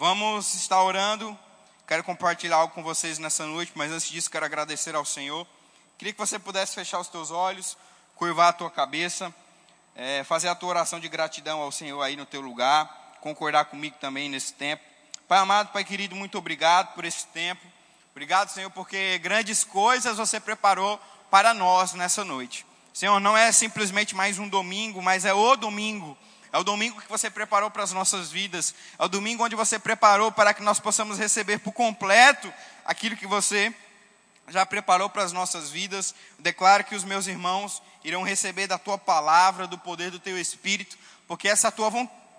Vamos estar orando. Quero compartilhar algo com vocês nessa noite, mas antes disso quero agradecer ao Senhor. Queria que você pudesse fechar os teus olhos, curvar a tua cabeça, é, fazer a tua oração de gratidão ao Senhor aí no teu lugar, concordar comigo também nesse tempo. Pai amado, Pai querido, muito obrigado por esse tempo. Obrigado, Senhor, porque grandes coisas você preparou para nós nessa noite. Senhor, não é simplesmente mais um domingo, mas é o domingo é o domingo que você preparou para as nossas vidas. É o domingo onde você preparou para que nós possamos receber por completo aquilo que você já preparou para as nossas vidas. Declaro que os meus irmãos irão receber da tua palavra, do poder do teu espírito, porque essa é a tua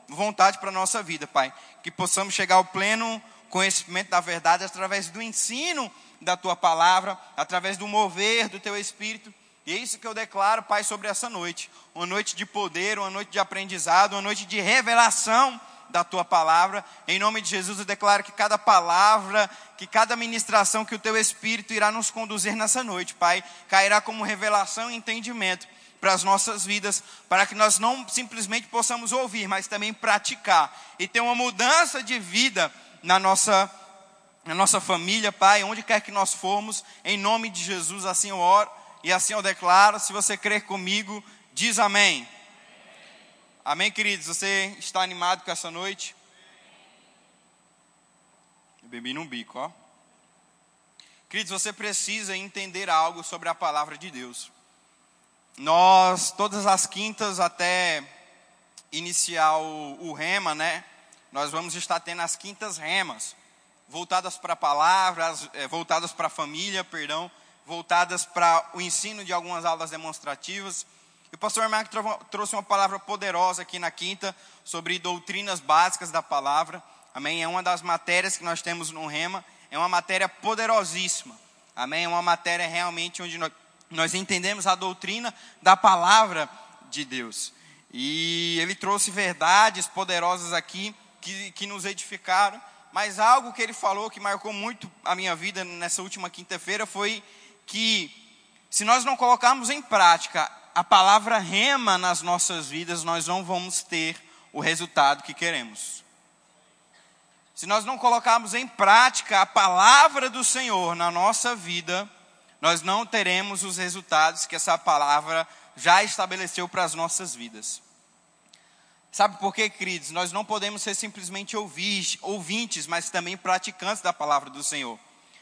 vontade para a nossa vida, Pai. Que possamos chegar ao pleno conhecimento da verdade através do ensino da tua palavra, através do mover do teu espírito e é isso que eu declaro, Pai, sobre essa noite. Uma noite de poder, uma noite de aprendizado, uma noite de revelação da tua palavra. Em nome de Jesus, eu declaro que cada palavra, que cada ministração que o teu Espírito irá nos conduzir nessa noite, Pai, cairá como revelação e entendimento para as nossas vidas, para que nós não simplesmente possamos ouvir, mas também praticar e ter uma mudança de vida na nossa na nossa família, Pai, onde quer que nós formos, em nome de Jesus, assim eu oro e assim eu declaro. Se você crer comigo, diz amém. Amém, queridos? Você está animado com essa noite? Eu bebi num bico, ó. Queridos, você precisa entender algo sobre a palavra de Deus. Nós, todas as quintas, até iniciar o, o rema, né? Nós vamos estar tendo as quintas remas, voltadas para a palavra, eh, voltadas para a família, perdão voltadas para o ensino de algumas aulas demonstrativas. E o pastor Mark trouxe uma palavra poderosa aqui na quinta sobre doutrinas básicas da palavra. Amém? É uma das matérias que nós temos no Rema. É uma matéria poderosíssima. Amém? É uma matéria realmente onde nós, nós entendemos a doutrina da palavra de Deus. E ele trouxe verdades poderosas aqui que, que nos edificaram. Mas algo que ele falou que marcou muito a minha vida nessa última quinta-feira foi que se nós não colocarmos em prática a palavra rema nas nossas vidas, nós não vamos ter o resultado que queremos. Se nós não colocarmos em prática a palavra do Senhor na nossa vida, nós não teremos os resultados que essa palavra já estabeleceu para as nossas vidas. Sabe por quê, queridos? Nós não podemos ser simplesmente ouvintes, mas também praticantes da palavra do Senhor.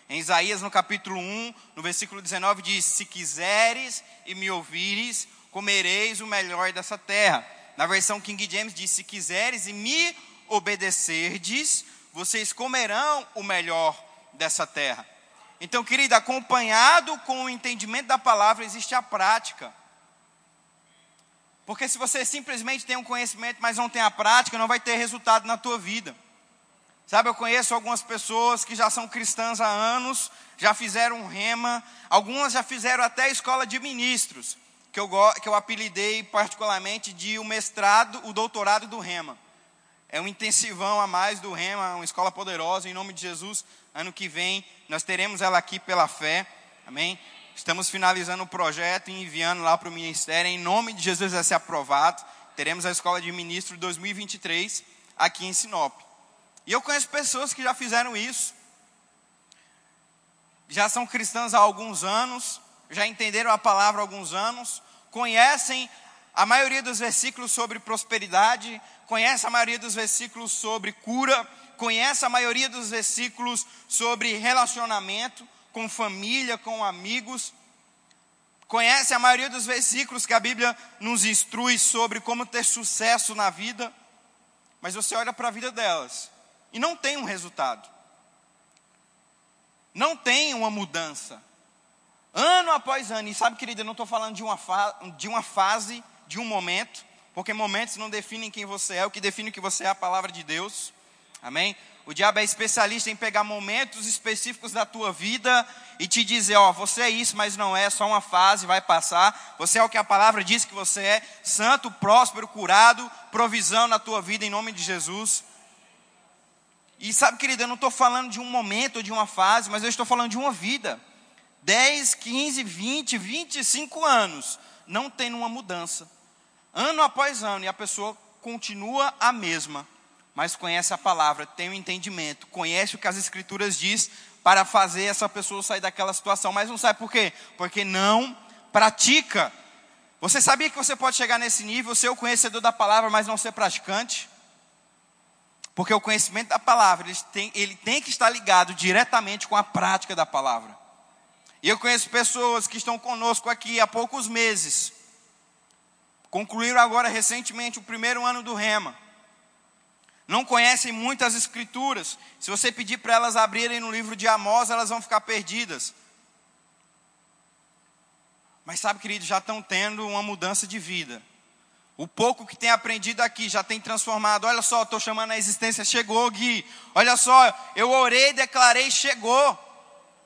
Em Isaías, no capítulo 1, no versículo 19, diz: Se quiseres e me ouvires, comereis o melhor dessa terra. Na versão King James diz: Se quiseres e me obedecerdes, vocês comerão o melhor dessa terra. Então, querido, acompanhado com o entendimento da palavra, existe a prática. Porque se você simplesmente tem um conhecimento, mas não tem a prática, não vai ter resultado na tua vida. Sabe, eu conheço algumas pessoas que já são cristãs há anos, já fizeram rema, algumas já fizeram até escola de ministros, que eu, que eu apelidei particularmente de o mestrado, o doutorado do rema. É um intensivão a mais do rema, uma escola poderosa, em nome de Jesus. Ano que vem nós teremos ela aqui pela fé, amém? Estamos finalizando o projeto e enviando lá para o ministério, em nome de Jesus vai ser aprovado. Teremos a escola de ministro 2023 aqui em Sinop. E eu conheço pessoas que já fizeram isso. Já são cristãs há alguns anos, já entenderam a palavra há alguns anos, conhecem a maioria dos versículos sobre prosperidade, conhecem a maioria dos versículos sobre cura, conhecem a maioria dos versículos sobre relacionamento com família, com amigos, conhecem a maioria dos versículos que a Bíblia nos instrui sobre como ter sucesso na vida, mas você olha para a vida delas e não tem um resultado. Não tem uma mudança. Ano após ano, e sabe, querida, eu não estou falando de uma, de uma fase, de um momento, porque momentos não definem quem você é, o que define o que você é a palavra de Deus. Amém? O diabo é especialista em pegar momentos específicos da tua vida e te dizer, ó, você é isso, mas não é, só uma fase, vai passar. Você é o que a palavra diz que você é, santo, próspero, curado, provisão na tua vida em nome de Jesus. E sabe, querida, eu não estou falando de um momento, de uma fase, mas eu estou falando de uma vida. 10, 15, 20, 25 anos, não tem uma mudança. Ano após ano, e a pessoa continua a mesma. mas conhece a palavra, tem o um entendimento, conhece o que as escrituras diz para fazer essa pessoa sair daquela situação, mas não sabe por quê? Porque não pratica. Você sabia que você pode chegar nesse nível, ser o conhecedor da palavra, mas não ser praticante? Porque o conhecimento da palavra, ele tem, ele tem que estar ligado diretamente com a prática da palavra. E eu conheço pessoas que estão conosco aqui há poucos meses, concluíram agora recentemente o primeiro ano do Rema. Não conhecem muitas escrituras. Se você pedir para elas abrirem no livro de Amós, elas vão ficar perdidas. Mas sabe, querido, já estão tendo uma mudança de vida. O pouco que tem aprendido aqui já tem transformado. Olha só, estou chamando a existência, chegou, Gui. Olha só, eu orei, declarei, chegou.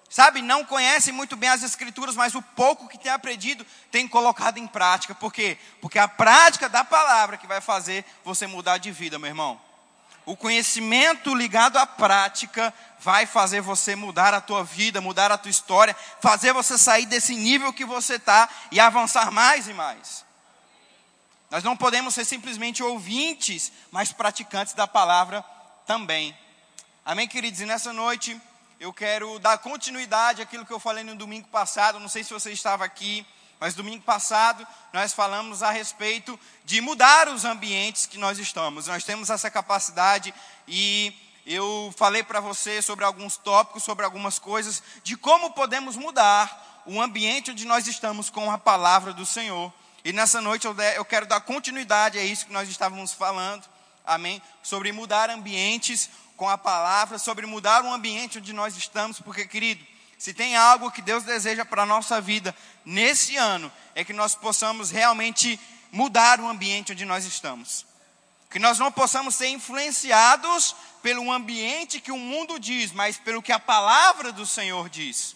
Sabe, não conhecem muito bem as escrituras, mas o pouco que tem aprendido tem colocado em prática. Por quê? Porque a prática da palavra que vai fazer você mudar de vida, meu irmão. O conhecimento ligado à prática vai fazer você mudar a tua vida, mudar a tua história, fazer você sair desse nível que você está e avançar mais e mais. Nós não podemos ser simplesmente ouvintes, mas praticantes da palavra também. Amém, queridos? E nessa noite eu quero dar continuidade àquilo que eu falei no domingo passado. Não sei se você estava aqui, mas domingo passado nós falamos a respeito de mudar os ambientes que nós estamos. Nós temos essa capacidade e eu falei para você sobre alguns tópicos, sobre algumas coisas, de como podemos mudar o ambiente onde nós estamos com a palavra do Senhor. E nessa noite eu quero dar continuidade a isso que nós estávamos falando, amém? Sobre mudar ambientes com a palavra sobre mudar o ambiente onde nós estamos, porque, querido, se tem algo que Deus deseja para a nossa vida nesse ano, é que nós possamos realmente mudar o ambiente onde nós estamos. Que nós não possamos ser influenciados pelo ambiente que o mundo diz, mas pelo que a palavra do Senhor diz.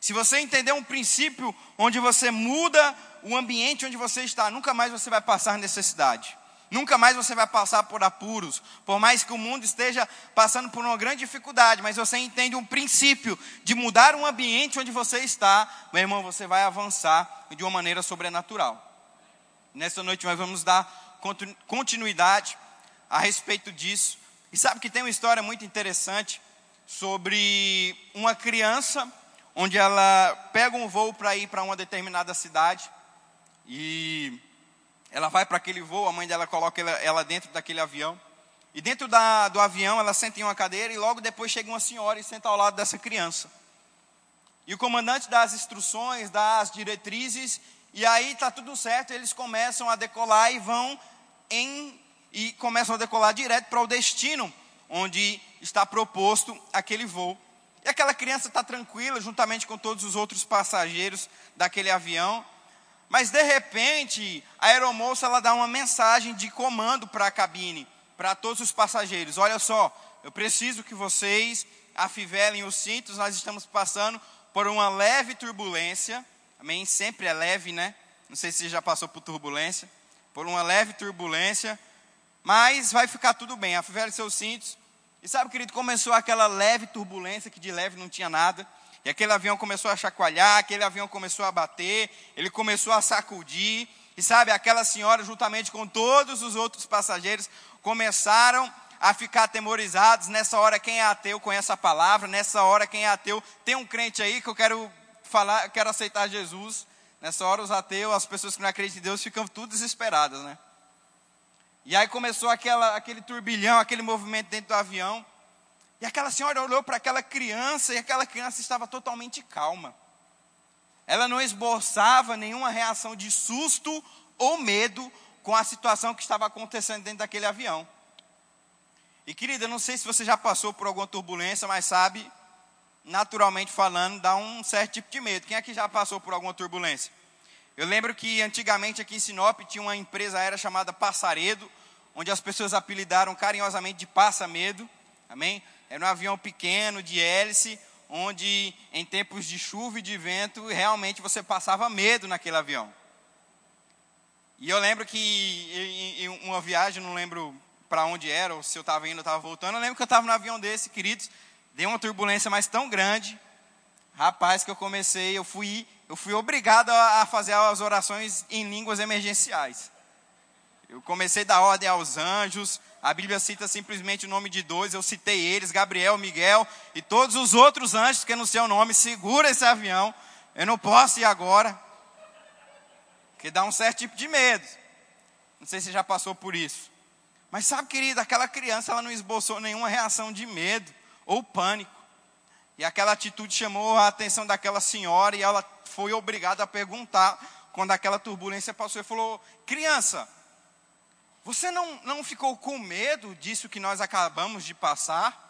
Se você entender um princípio onde você muda o ambiente onde você está, nunca mais você vai passar necessidade. Nunca mais você vai passar por apuros, por mais que o mundo esteja passando por uma grande dificuldade, mas você entende um princípio de mudar um ambiente onde você está, meu irmão, você vai avançar de uma maneira sobrenatural. Nessa noite nós vamos dar continuidade a respeito disso. E sabe que tem uma história muito interessante sobre uma criança onde ela pega um voo para ir para uma determinada cidade e ela vai para aquele voo, a mãe dela coloca ela, ela dentro daquele avião. E dentro da, do avião ela senta em uma cadeira e logo depois chega uma senhora e senta ao lado dessa criança. E o comandante dá as instruções, dá as diretrizes, e aí está tudo certo, eles começam a decolar e vão em e começam a decolar direto para o destino onde está proposto aquele voo. E aquela criança está tranquila, juntamente com todos os outros passageiros daquele avião, mas de repente, a aeromoça ela dá uma mensagem de comando para a cabine, para todos os passageiros. Olha só, eu preciso que vocês afivelem os cintos, nós estamos passando por uma leve turbulência. Amém? Sempre é leve, né? Não sei se já passou por turbulência. Por uma leve turbulência, mas vai ficar tudo bem. Afivele seus cintos. E sabe, querido, começou aquela leve turbulência que de leve não tinha nada. E aquele avião começou a chacoalhar, aquele avião começou a bater, ele começou a sacudir. E sabe, aquela senhora, juntamente com todos os outros passageiros, começaram a ficar atemorizados. Nessa hora, quem é ateu conhece a palavra. Nessa hora, quem é ateu, tem um crente aí que eu quero falar, quero aceitar Jesus. Nessa hora, os ateus, as pessoas que não acreditam em Deus, ficam tudo desesperadas, né? E aí começou aquela, aquele turbilhão, aquele movimento dentro do avião. E aquela senhora olhou para aquela criança e aquela criança estava totalmente calma. Ela não esboçava nenhuma reação de susto ou medo com a situação que estava acontecendo dentro daquele avião. E querida, não sei se você já passou por alguma turbulência, mas sabe, naturalmente falando, dá um certo tipo de medo. Quem aqui já passou por alguma turbulência? Eu lembro que antigamente aqui em Sinop tinha uma empresa aérea chamada Passaredo, onde as pessoas apelidaram carinhosamente de Passa Medo. Amém? Era um avião pequeno, de hélice, onde em tempos de chuva e de vento, realmente você passava medo naquele avião. E eu lembro que em uma viagem, não lembro para onde era, ou se eu estava indo ou estava voltando, eu lembro que eu estava no avião desse, queridos, deu uma turbulência mais tão grande, rapaz, que eu comecei, eu fui, eu fui obrigado a fazer as orações em línguas emergenciais. Eu comecei da ordem aos anjos, a Bíblia cita simplesmente o nome de dois, eu citei eles, Gabriel, Miguel e todos os outros anjos que no seu nome segura esse avião. Eu não posso ir agora. Porque dá um certo tipo de medo. Não sei se já passou por isso. Mas sabe, querida, aquela criança ela não esboçou nenhuma reação de medo ou pânico. E aquela atitude chamou a atenção daquela senhora e ela foi obrigada a perguntar quando aquela turbulência passou. Ele falou: Criança, você não, não ficou com medo disso que nós acabamos de passar?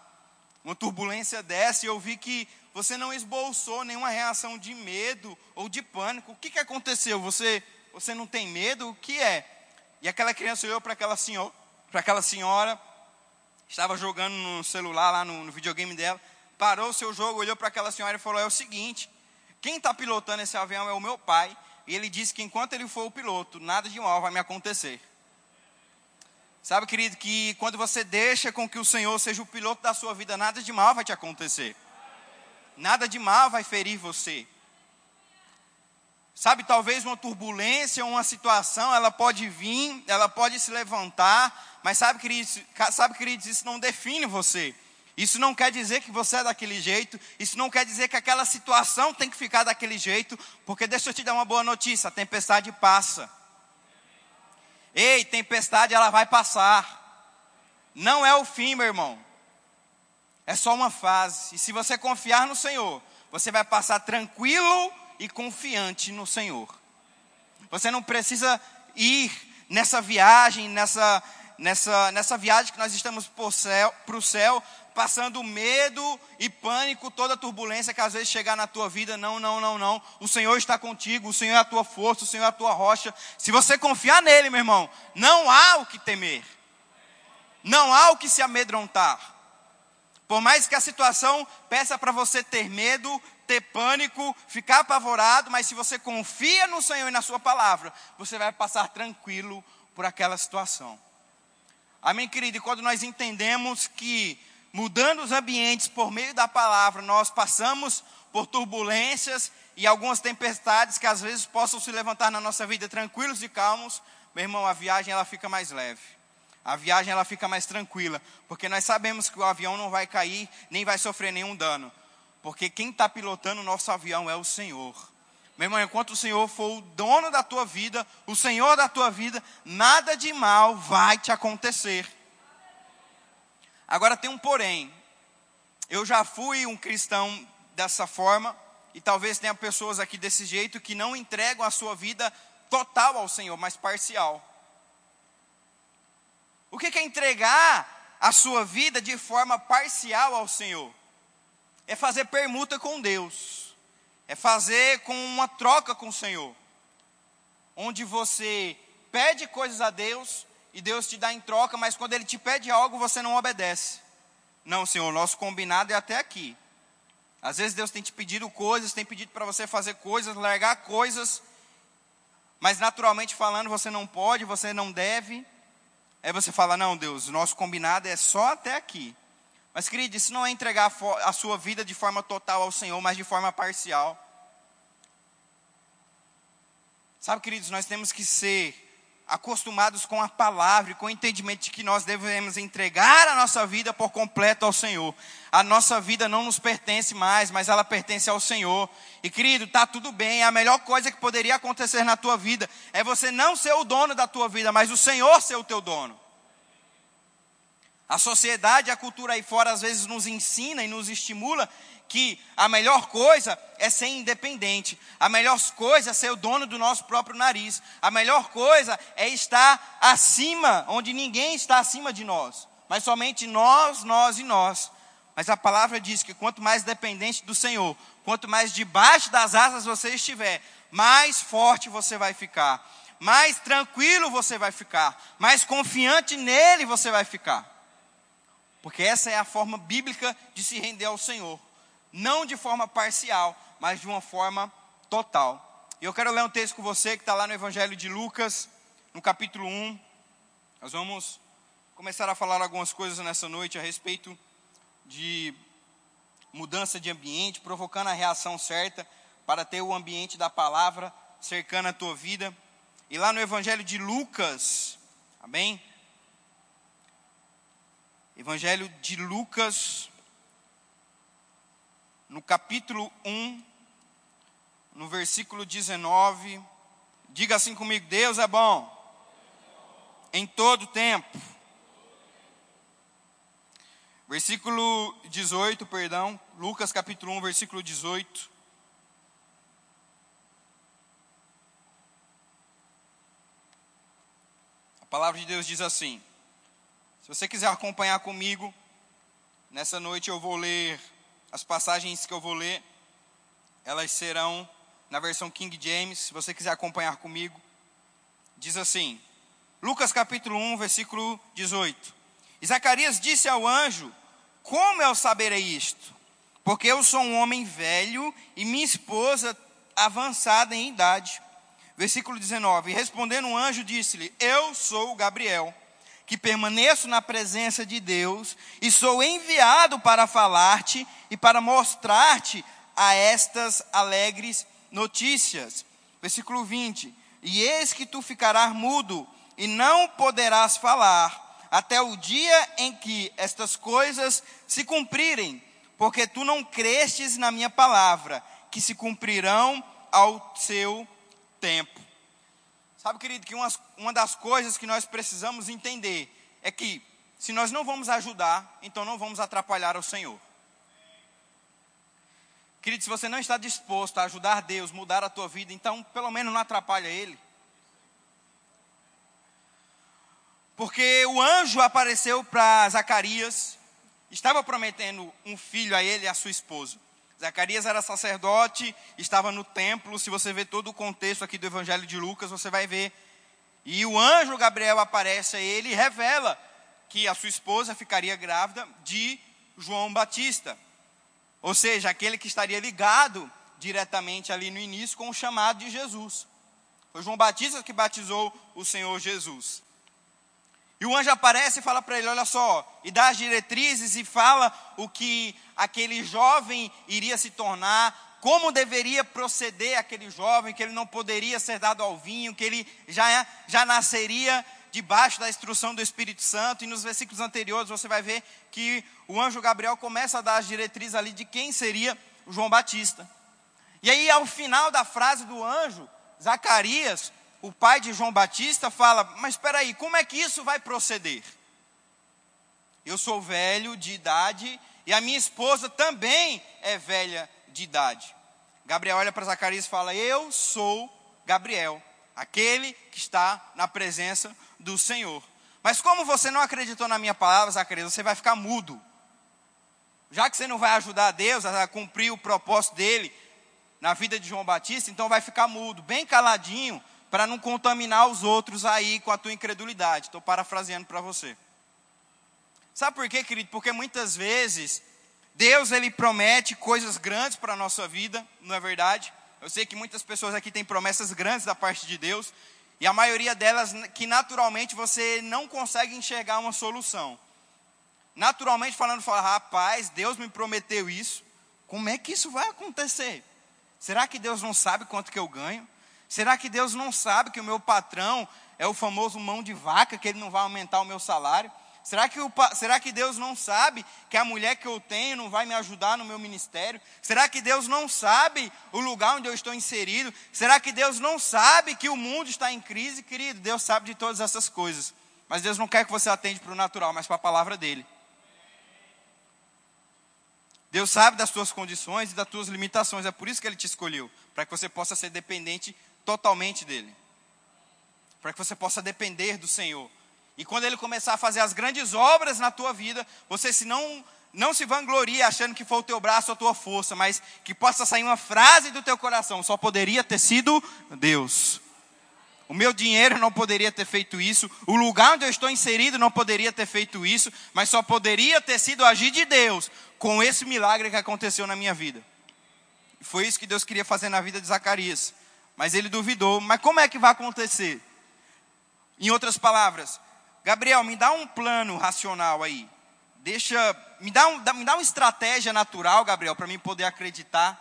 Uma turbulência dessa e eu vi que você não esboçou nenhuma reação de medo ou de pânico. O que, que aconteceu? Você, você não tem medo? O que é? E aquela criança olhou para aquela senhora, para aquela senhora, estava jogando no celular lá no, no videogame dela, parou o seu jogo, olhou para aquela senhora e falou: É o seguinte, quem está pilotando esse avião é o meu pai, e ele disse que enquanto ele for o piloto, nada de mal vai me acontecer. Sabe, querido, que quando você deixa com que o Senhor seja o piloto da sua vida, nada de mal vai te acontecer. Nada de mal vai ferir você. Sabe, talvez uma turbulência, uma situação, ela pode vir, ela pode se levantar, mas sabe, queridos, sabe, queridos, isso não define você. Isso não quer dizer que você é daquele jeito, isso não quer dizer que aquela situação tem que ficar daquele jeito, porque deixa eu te dar uma boa notícia, a tempestade passa. Ei, tempestade ela vai passar. Não é o fim, meu irmão. É só uma fase. E se você confiar no Senhor, você vai passar tranquilo e confiante no Senhor. Você não precisa ir nessa viagem, nessa, nessa, nessa viagem que nós estamos para o céu, passando medo e pânico, toda turbulência que às vezes chegar na tua vida. Não, não, não, não. O Senhor está contigo, o Senhor é a tua força, o Senhor é a tua rocha. Se você confiar nele, meu irmão, não há o que temer. Não há o que se amedrontar. Por mais que a situação peça para você ter medo, ter pânico, ficar apavorado, mas se você confia no Senhor e na Sua palavra, você vai passar tranquilo por aquela situação. Amém, querido? E quando nós entendemos que mudando os ambientes por meio da palavra, nós passamos por turbulências e algumas tempestades que às vezes possam se levantar na nossa vida tranquilos e calmos, meu irmão, a viagem ela fica mais leve. A viagem ela fica mais tranquila, porque nós sabemos que o avião não vai cair, nem vai sofrer nenhum dano. Porque quem está pilotando o nosso avião é o Senhor. Meu irmão, enquanto o Senhor for o dono da tua vida, o Senhor da tua vida, nada de mal vai te acontecer. Agora tem um porém. Eu já fui um cristão dessa forma, e talvez tenha pessoas aqui desse jeito que não entregam a sua vida total ao Senhor, mas parcial. O que é entregar a sua vida de forma parcial ao Senhor? É fazer permuta com Deus, é fazer com uma troca com o Senhor, onde você pede coisas a Deus e Deus te dá em troca, mas quando Ele te pede algo, você não obedece. Não, Senhor, nosso combinado é até aqui. Às vezes Deus tem te pedido coisas, tem pedido para você fazer coisas, largar coisas, mas naturalmente falando, você não pode, você não deve. Aí você fala: Não, Deus, nosso combinado é só até aqui. Mas, querido, isso não é entregar a sua vida de forma total ao Senhor, mas de forma parcial. Sabe, queridos, nós temos que ser acostumados com a palavra e com o entendimento de que nós devemos entregar a nossa vida por completo ao Senhor. A nossa vida não nos pertence mais, mas ela pertence ao Senhor. E querido, tá tudo bem, a melhor coisa que poderia acontecer na tua vida é você não ser o dono da tua vida, mas o Senhor ser o teu dono. A sociedade, a cultura aí fora às vezes nos ensina e nos estimula que a melhor coisa é ser independente, a melhor coisa é ser o dono do nosso próprio nariz, a melhor coisa é estar acima, onde ninguém está acima de nós, mas somente nós, nós e nós. Mas a palavra diz que quanto mais dependente do Senhor, quanto mais debaixo das asas você estiver, mais forte você vai ficar, mais tranquilo você vai ficar, mais confiante nele você vai ficar. Porque essa é a forma bíblica de se render ao Senhor não de forma parcial, mas de uma forma total. E eu quero ler um texto com você que está lá no Evangelho de Lucas, no capítulo 1. Nós vamos começar a falar algumas coisas nessa noite a respeito de mudança de ambiente, provocando a reação certa para ter o ambiente da palavra cercando a tua vida. E lá no Evangelho de Lucas, Amém? Evangelho de Lucas, no capítulo 1, no versículo 19. Diga assim comigo: Deus é bom em todo tempo. Versículo 18, perdão, Lucas capítulo 1, versículo 18. A palavra de Deus diz assim: Se você quiser acompanhar comigo, nessa noite eu vou ler as passagens que eu vou ler, elas serão na versão King James, se você quiser acompanhar comigo. Diz assim: Lucas capítulo 1, versículo 18. E Zacarias disse ao anjo: Como eu saberei isto? Porque eu sou um homem velho e minha esposa avançada em idade. Versículo 19. E respondendo o anjo, disse-lhe: Eu sou Gabriel, que permaneço na presença de Deus e sou enviado para falar-te e para mostrar-te a estas alegres notícias. Versículo 20. E eis que tu ficarás mudo e não poderás falar até o dia em que estas coisas se cumprirem, porque tu não crestes na minha palavra, que se cumprirão ao seu tempo. Sabe, querido, que uma, uma das coisas que nós precisamos entender é que se nós não vamos ajudar, então não vamos atrapalhar o Senhor. Querido, se você não está disposto a ajudar Deus, mudar a tua vida, então pelo menos não atrapalha Ele. Porque o anjo apareceu para Zacarias, estava prometendo um filho a ele e a sua esposa. Zacarias era sacerdote, estava no templo. Se você ver todo o contexto aqui do Evangelho de Lucas, você vai ver. E o anjo Gabriel aparece a ele e revela que a sua esposa ficaria grávida de João Batista. Ou seja, aquele que estaria ligado diretamente ali no início com o chamado de Jesus. Foi João Batista que batizou o Senhor Jesus. E o anjo aparece e fala para ele: Olha só, e dá as diretrizes e fala o que aquele jovem iria se tornar, como deveria proceder aquele jovem, que ele não poderia ser dado ao vinho, que ele já, já nasceria debaixo da instrução do Espírito Santo. E nos versículos anteriores você vai ver que o anjo Gabriel começa a dar as diretrizes ali de quem seria João Batista. E aí, ao final da frase do anjo, Zacarias o pai de João Batista fala: Mas espera aí, como é que isso vai proceder? Eu sou velho de idade e a minha esposa também é velha de idade. Gabriel olha para Zacarias e fala: Eu sou Gabriel, aquele que está na presença do Senhor. Mas como você não acreditou na minha palavra, Zacarias, você vai ficar mudo. Já que você não vai ajudar Deus a cumprir o propósito dele na vida de João Batista, então vai ficar mudo, bem caladinho, para não contaminar os outros aí com a tua incredulidade. Estou parafraseando para você. Sabe por quê, querido? Porque muitas vezes Deus ele promete coisas grandes para a nossa vida, não é verdade? Eu sei que muitas pessoas aqui têm promessas grandes da parte de Deus, e a maioria delas que naturalmente você não consegue enxergar uma solução. Naturalmente falando, fala, rapaz, Deus me prometeu isso, como é que isso vai acontecer? Será que Deus não sabe quanto que eu ganho? Será que Deus não sabe que o meu patrão é o famoso mão de vaca, que ele não vai aumentar o meu salário? Será que, o, será que Deus não sabe que a mulher que eu tenho não vai me ajudar no meu ministério? Será que Deus não sabe o lugar onde eu estou inserido? Será que Deus não sabe que o mundo está em crise? Querido, Deus sabe de todas essas coisas. Mas Deus não quer que você atende para o natural, mas para a palavra dele. Deus sabe das tuas condições e das tuas limitações, é por isso que Ele te escolheu, para que você possa ser dependente totalmente dele. Para que você possa depender do Senhor. E quando ele começar a fazer as grandes obras na tua vida, você se não não se vanglorie achando que foi o teu braço ou a tua força, mas que possa sair uma frase do teu coração, só poderia ter sido Deus. O meu dinheiro não poderia ter feito isso, o lugar onde eu estou inserido não poderia ter feito isso, mas só poderia ter sido agir de Deus com esse milagre que aconteceu na minha vida. Foi isso que Deus queria fazer na vida de Zacarias. Mas ele duvidou. Mas como é que vai acontecer? Em outras palavras, Gabriel, me dá um plano racional aí. Deixa, me dá, um, me dá uma estratégia natural, Gabriel, para mim poder acreditar.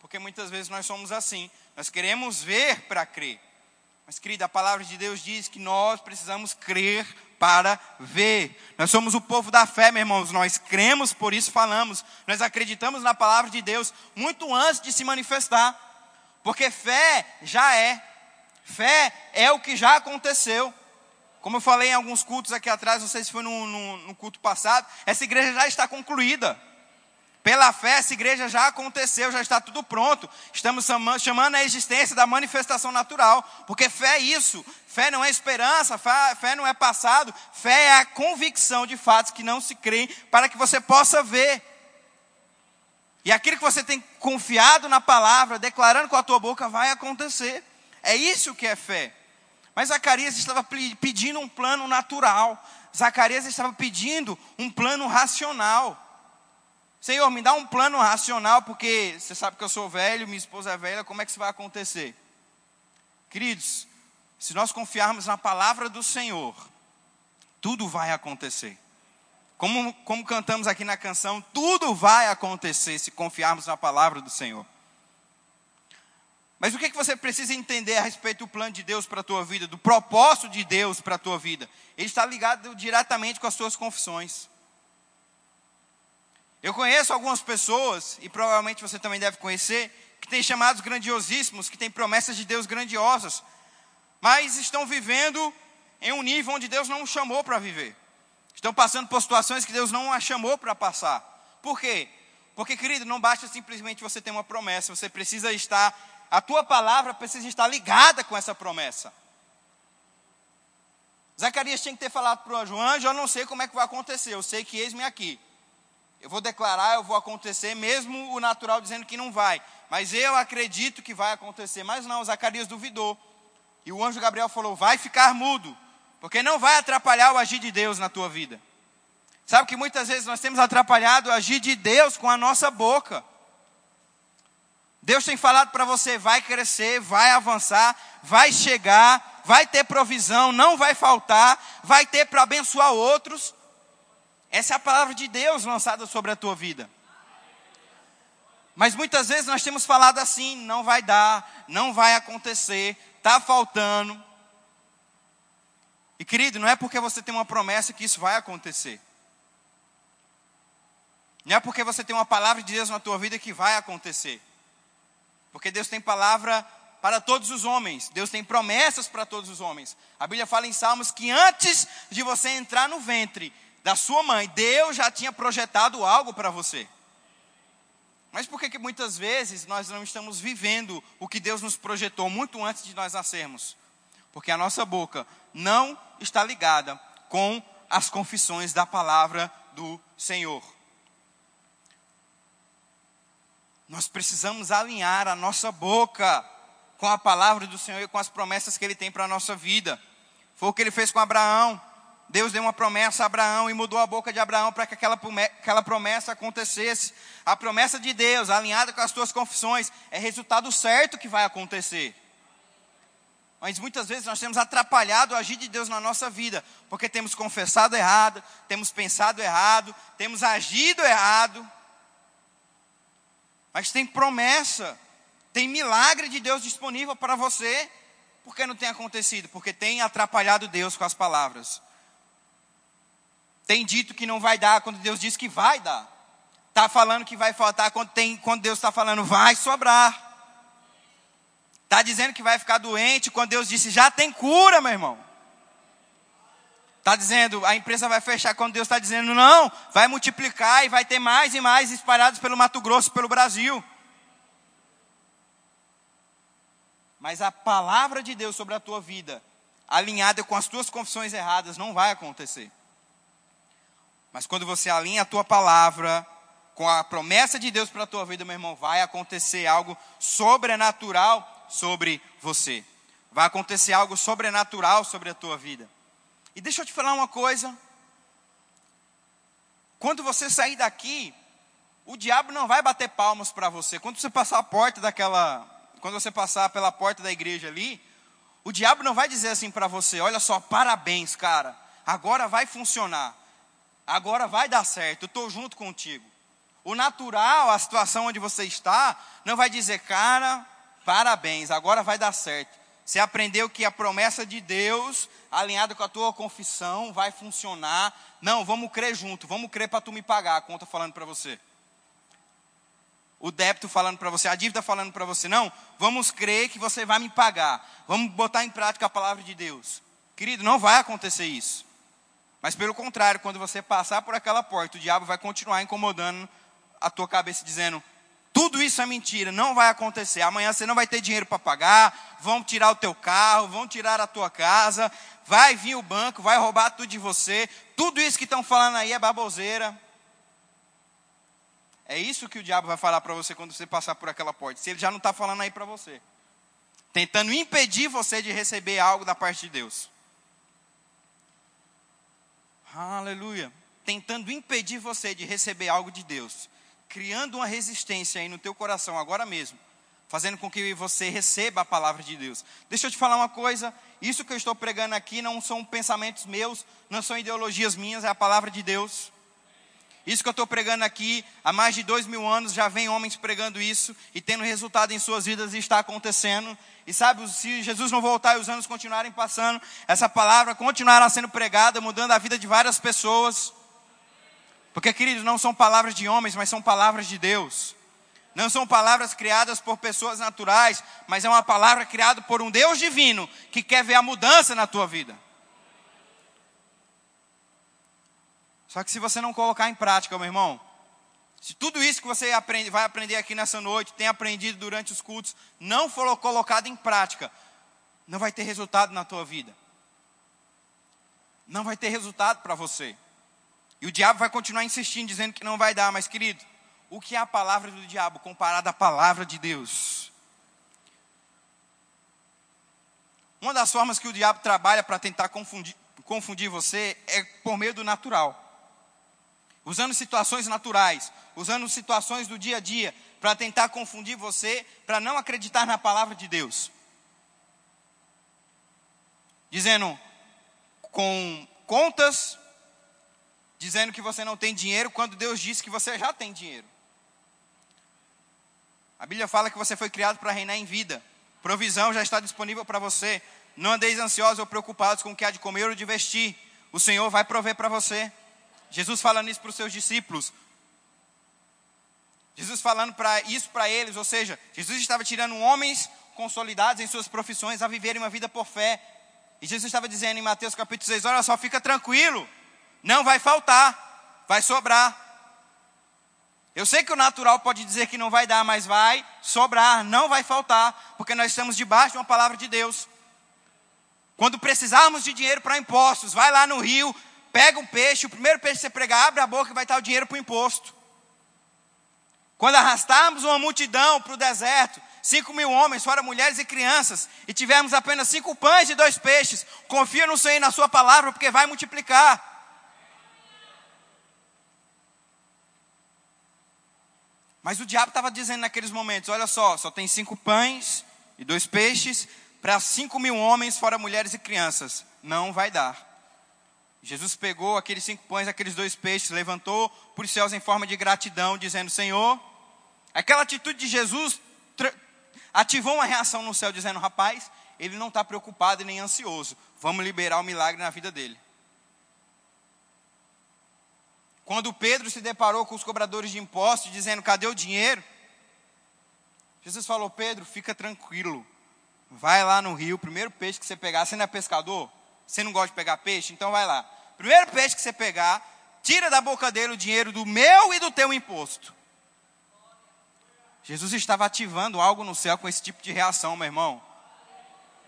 Porque muitas vezes nós somos assim. Nós queremos ver para crer. Mas, querida, a palavra de Deus diz que nós precisamos crer para ver. Nós somos o povo da fé, meus irmãos. Nós cremos, por isso falamos. Nós acreditamos na palavra de Deus muito antes de se manifestar. Porque fé já é. Fé é o que já aconteceu. Como eu falei em alguns cultos aqui atrás, não sei se foi no, no, no culto passado, essa igreja já está concluída. Pela fé, essa igreja já aconteceu, já está tudo pronto. Estamos chamando a existência da manifestação natural, porque fé é isso. Fé não é esperança, fé, fé não é passado, fé é a convicção de fatos que não se creem, para que você possa ver. E aquilo que você tem confiado na palavra, declarando com a tua boca, vai acontecer. É isso que é fé. Mas Zacarias estava pedindo um plano natural. Zacarias estava pedindo um plano racional. Senhor, me dá um plano racional, porque você sabe que eu sou velho, minha esposa é velha, como é que isso vai acontecer? Queridos, se nós confiarmos na palavra do Senhor, tudo vai acontecer. Como, como cantamos aqui na canção, tudo vai acontecer se confiarmos na palavra do Senhor. Mas o que, que você precisa entender a respeito do plano de Deus para a tua vida, do propósito de Deus para a tua vida? Ele está ligado diretamente com as suas confissões. Eu conheço algumas pessoas, e provavelmente você também deve conhecer, que têm chamados grandiosíssimos, que têm promessas de Deus grandiosas, mas estão vivendo em um nível onde Deus não os chamou para viver. Estão passando por situações que Deus não a chamou para passar. Por quê? Porque, querido, não basta simplesmente você ter uma promessa, você precisa estar, a tua palavra precisa estar ligada com essa promessa. Zacarias tinha que ter falado para o anjo: anjo, eu não sei como é que vai acontecer, eu sei que eis-me aqui. Eu vou declarar, eu vou acontecer, mesmo o natural dizendo que não vai. Mas eu acredito que vai acontecer. Mas não, Zacarias duvidou. E o anjo Gabriel falou: vai ficar mudo, porque não vai atrapalhar o agir de Deus na tua vida. Sabe que muitas vezes nós temos atrapalhado o agir de Deus com a nossa boca. Deus tem falado para você: vai crescer, vai avançar, vai chegar, vai ter provisão, não vai faltar, vai ter para abençoar outros. Essa é a palavra de Deus lançada sobre a tua vida. Mas muitas vezes nós temos falado assim: não vai dar, não vai acontecer, está faltando. E querido, não é porque você tem uma promessa que isso vai acontecer. Não é porque você tem uma palavra de Deus na tua vida que vai acontecer. Porque Deus tem palavra para todos os homens. Deus tem promessas para todos os homens. A Bíblia fala em Salmos que antes de você entrar no ventre, da sua mãe, Deus já tinha projetado algo para você. Mas por que, que muitas vezes nós não estamos vivendo o que Deus nos projetou muito antes de nós nascermos? Porque a nossa boca não está ligada com as confissões da palavra do Senhor. Nós precisamos alinhar a nossa boca com a palavra do Senhor e com as promessas que Ele tem para a nossa vida. Foi o que Ele fez com Abraão. Deus deu uma promessa a Abraão e mudou a boca de Abraão para que aquela, aquela promessa acontecesse. A promessa de Deus, alinhada com as tuas confissões, é resultado certo que vai acontecer. Mas muitas vezes nós temos atrapalhado o agir de Deus na nossa vida, porque temos confessado errado, temos pensado errado, temos agido errado. Mas tem promessa, tem milagre de Deus disponível para você. Por que não tem acontecido? Porque tem atrapalhado Deus com as palavras. Tem dito que não vai dar quando Deus diz que vai dar. Está falando que vai faltar quando, tem, quando Deus está falando vai sobrar. Está dizendo que vai ficar doente quando Deus disse já tem cura, meu irmão. Está dizendo a empresa vai fechar quando Deus está dizendo não, vai multiplicar e vai ter mais e mais espalhados pelo Mato Grosso, pelo Brasil. Mas a palavra de Deus sobre a tua vida, alinhada com as tuas confissões erradas, não vai acontecer. Mas quando você alinha a tua palavra com a promessa de Deus para a tua vida, meu irmão, vai acontecer algo sobrenatural sobre você. Vai acontecer algo sobrenatural sobre a tua vida. E deixa eu te falar uma coisa. Quando você sair daqui, o diabo não vai bater palmas para você. Quando você passar a porta daquela, quando você passar pela porta da igreja ali, o diabo não vai dizer assim para você: "Olha só, parabéns, cara. Agora vai funcionar" agora vai dar certo, eu estou junto contigo. O natural, a situação onde você está, não vai dizer, cara, parabéns, agora vai dar certo. Você aprendeu que a promessa de Deus, alinhada com a tua confissão, vai funcionar. Não, vamos crer junto, vamos crer para tu me pagar a conta falando para você. O débito falando para você, a dívida falando para você, não, vamos crer que você vai me pagar. Vamos botar em prática a palavra de Deus. Querido, não vai acontecer isso. Mas pelo contrário, quando você passar por aquela porta, o diabo vai continuar incomodando a tua cabeça, dizendo: tudo isso é mentira, não vai acontecer. Amanhã você não vai ter dinheiro para pagar, vão tirar o teu carro, vão tirar a tua casa, vai vir o banco, vai roubar tudo de você. Tudo isso que estão falando aí é baboseira. É isso que o diabo vai falar para você quando você passar por aquela porta. Se ele já não está falando aí para você, tentando impedir você de receber algo da parte de Deus. Aleluia. Tentando impedir você de receber algo de Deus. Criando uma resistência aí no teu coração agora mesmo. Fazendo com que você receba a palavra de Deus. Deixa eu te falar uma coisa. Isso que eu estou pregando aqui não são pensamentos meus, não são ideologias minhas, é a palavra de Deus. Isso que eu estou pregando aqui, há mais de dois mil anos já vem homens pregando isso e tendo resultado em suas vidas e está acontecendo. E sabe, se Jesus não voltar e os anos continuarem passando, essa palavra continuará sendo pregada, mudando a vida de várias pessoas. Porque, queridos, não são palavras de homens, mas são palavras de Deus. Não são palavras criadas por pessoas naturais, mas é uma palavra criada por um Deus divino que quer ver a mudança na tua vida. Só que se você não colocar em prática, meu irmão, se tudo isso que você aprende, vai aprender aqui nessa noite, tem aprendido durante os cultos, não for colocado em prática, não vai ter resultado na tua vida. Não vai ter resultado para você. E o diabo vai continuar insistindo, dizendo que não vai dar, mas querido, o que é a palavra do diabo comparada à palavra de Deus? Uma das formas que o diabo trabalha para tentar confundir, confundir você é por meio do natural usando situações naturais, usando situações do dia a dia, para tentar confundir você, para não acreditar na palavra de Deus. Dizendo com contas, dizendo que você não tem dinheiro, quando Deus disse que você já tem dinheiro. A Bíblia fala que você foi criado para reinar em vida. Provisão já está disponível para você. Não andeis ansiosos ou preocupados com o que há de comer ou de vestir. O Senhor vai prover para você. Jesus falando isso para os seus discípulos. Jesus falando para isso para eles, ou seja, Jesus estava tirando homens consolidados em suas profissões a viverem uma vida por fé. E Jesus estava dizendo em Mateus capítulo 6, olha só, fica tranquilo, não vai faltar, vai sobrar. Eu sei que o natural pode dizer que não vai dar, mas vai sobrar, não vai faltar, porque nós estamos debaixo de uma palavra de Deus. Quando precisarmos de dinheiro para impostos, vai lá no rio, pega um peixe, o primeiro peixe que você pregar, abre a boca e vai estar o dinheiro para o imposto. Quando arrastarmos uma multidão para o deserto, cinco mil homens, fora mulheres e crianças, e tivermos apenas cinco pães e dois peixes, confia no Senhor e na Sua palavra, porque vai multiplicar. Mas o diabo estava dizendo naqueles momentos: olha só, só tem cinco pães e dois peixes para cinco mil homens, fora mulheres e crianças. Não vai dar. Jesus pegou aqueles cinco pães, aqueles dois peixes, levantou para os céus em forma de gratidão, dizendo: Senhor, aquela atitude de Jesus ativou uma reação no céu, dizendo: Rapaz, ele não está preocupado e nem ansioso, vamos liberar o milagre na vida dele. Quando Pedro se deparou com os cobradores de impostos, dizendo: Cadê o dinheiro? Jesus falou: Pedro, fica tranquilo, vai lá no rio, primeiro peixe que você pegar, você não é pescador? Você não gosta de pegar peixe? Então vai lá. Primeiro peixe que você pegar, tira da boca dele o dinheiro do meu e do teu imposto. Jesus estava ativando algo no céu com esse tipo de reação, meu irmão.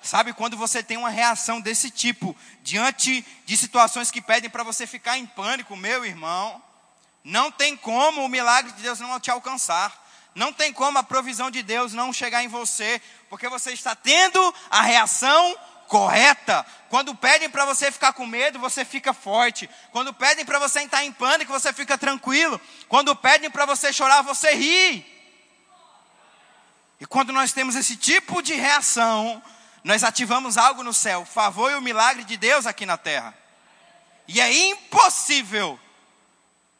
Sabe quando você tem uma reação desse tipo diante de situações que pedem para você ficar em pânico, meu irmão? Não tem como o milagre de Deus não te alcançar. Não tem como a provisão de Deus não chegar em você, porque você está tendo a reação correta. Quando pedem para você ficar com medo, você fica forte. Quando pedem para você entrar em pânico, você fica tranquilo. Quando pedem para você chorar, você ri. E quando nós temos esse tipo de reação, nós ativamos algo no céu, o favor e o milagre de Deus aqui na terra. E é impossível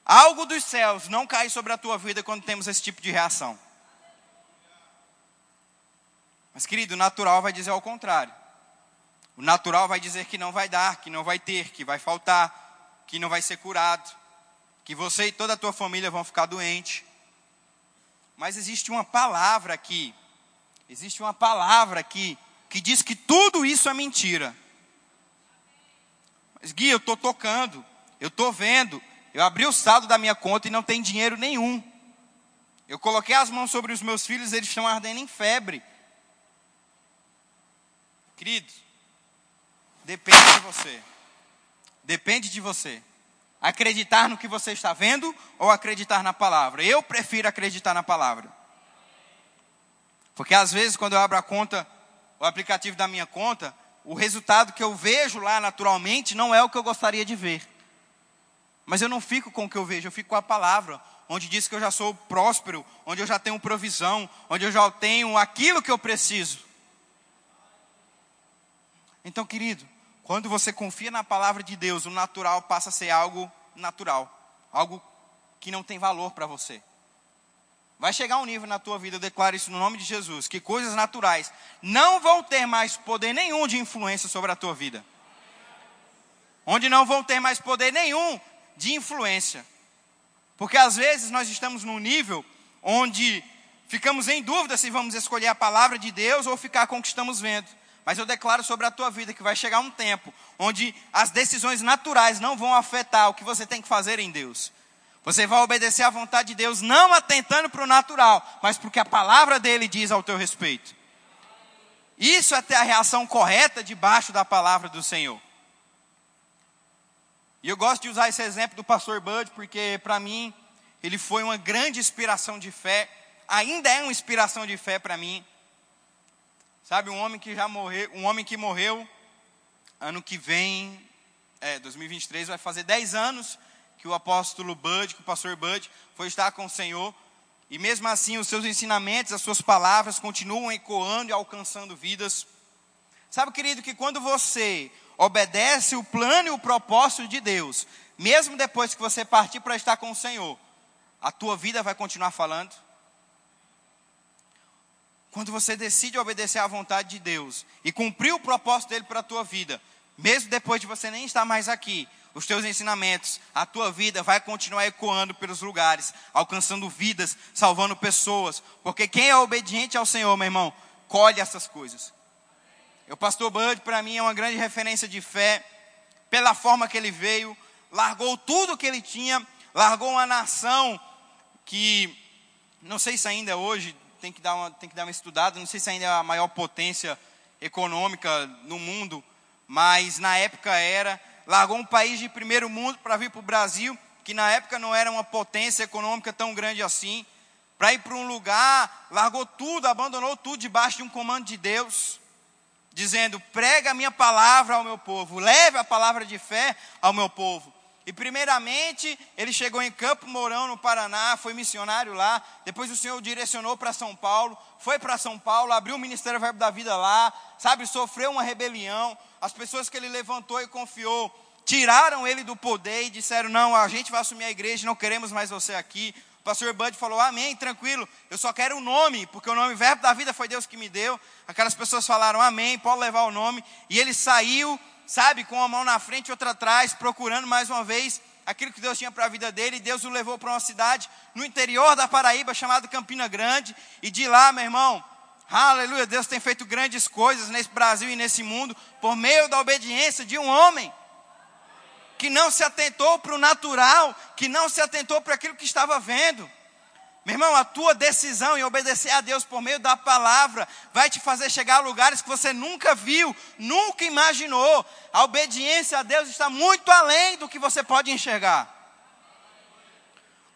algo dos céus não cair sobre a tua vida quando temos esse tipo de reação. Mas, querido, o natural vai dizer ao contrário. O natural vai dizer que não vai dar, que não vai ter, que vai faltar, que não vai ser curado, que você e toda a tua família vão ficar doentes. Mas existe uma palavra aqui, existe uma palavra aqui que diz que tudo isso é mentira. Mas Gui, eu estou tocando, eu estou vendo, eu abri o saldo da minha conta e não tem dinheiro nenhum. Eu coloquei as mãos sobre os meus filhos, eles estão ardendo em febre. Queridos, depende de você. Depende de você. Acreditar no que você está vendo ou acreditar na palavra? Eu prefiro acreditar na palavra. Porque às vezes, quando eu abro a conta, o aplicativo da minha conta, o resultado que eu vejo lá naturalmente não é o que eu gostaria de ver. Mas eu não fico com o que eu vejo, eu fico com a palavra, onde diz que eu já sou próspero, onde eu já tenho provisão, onde eu já tenho aquilo que eu preciso. Então, querido, quando você confia na palavra de Deus, o natural passa a ser algo natural, algo que não tem valor para você. Vai chegar um nível na tua vida, eu declaro isso no nome de Jesus, que coisas naturais não vão ter mais poder nenhum de influência sobre a tua vida. Onde não vão ter mais poder nenhum de influência. Porque às vezes nós estamos num nível onde ficamos em dúvida se vamos escolher a palavra de Deus ou ficar com o que estamos vendo. Mas eu declaro sobre a tua vida que vai chegar um tempo onde as decisões naturais não vão afetar o que você tem que fazer em Deus. Você vai obedecer à vontade de Deus, não atentando para o natural, mas porque a palavra dele diz ao teu respeito. Isso é ter a reação correta debaixo da palavra do Senhor. E eu gosto de usar esse exemplo do pastor Bud, porque para mim ele foi uma grande inspiração de fé, ainda é uma inspiração de fé para mim. Sabe, um homem que já morreu, um homem que morreu ano que vem, é, 2023 vai fazer 10 anos que o apóstolo Bud, que o pastor Bud foi estar com o Senhor, e mesmo assim os seus ensinamentos, as suas palavras continuam ecoando e alcançando vidas. Sabe, querido, que quando você obedece o plano e o propósito de Deus, mesmo depois que você partir para estar com o Senhor, a tua vida vai continuar falando. Quando você decide obedecer à vontade de Deus e cumprir o propósito dele para a tua vida, mesmo depois de você nem estar mais aqui, os teus ensinamentos, a tua vida vai continuar ecoando pelos lugares, alcançando vidas, salvando pessoas, porque quem é obediente ao Senhor, meu irmão, colhe essas coisas. O pastor Bud, para mim, é uma grande referência de fé, pela forma que ele veio, largou tudo que ele tinha, largou uma nação que, não sei se ainda hoje, tem que dar uma, tem que dar uma estudada, não sei se ainda é a maior potência econômica no mundo, mas na época era, largou um país de primeiro mundo para vir para o Brasil, que na época não era uma potência econômica tão grande assim, para ir para um lugar, largou tudo, abandonou tudo debaixo de um comando de Deus dizendo: prega a minha palavra ao meu povo, leve a palavra de fé ao meu povo. E primeiramente, ele chegou em Campo Mourão, no Paraná, foi missionário lá. Depois o Senhor o direcionou para São Paulo, foi para São Paulo, abriu o Ministério Verbo da Vida lá, sabe, sofreu uma rebelião. As pessoas que ele levantou e confiou tiraram ele do poder e disseram: Não, a gente vai assumir a igreja, não queremos mais você aqui. O pastor Bud falou: Amém, tranquilo, eu só quero o nome, porque o nome Verbo da Vida foi Deus que me deu. Aquelas pessoas falaram: Amém, pode levar o nome. E ele saiu, sabe, com uma mão na frente e outra atrás, procurando mais uma vez aquilo que Deus tinha para a vida dele. E Deus o levou para uma cidade no interior da Paraíba, chamada Campina Grande. E de lá, meu irmão, aleluia, Deus tem feito grandes coisas nesse Brasil e nesse mundo por meio da obediência de um homem que não se atentou para o natural, que não se atentou para aquilo que estava vendo. Meu irmão, a tua decisão em obedecer a Deus por meio da palavra vai te fazer chegar a lugares que você nunca viu, nunca imaginou. A obediência a Deus está muito além do que você pode enxergar.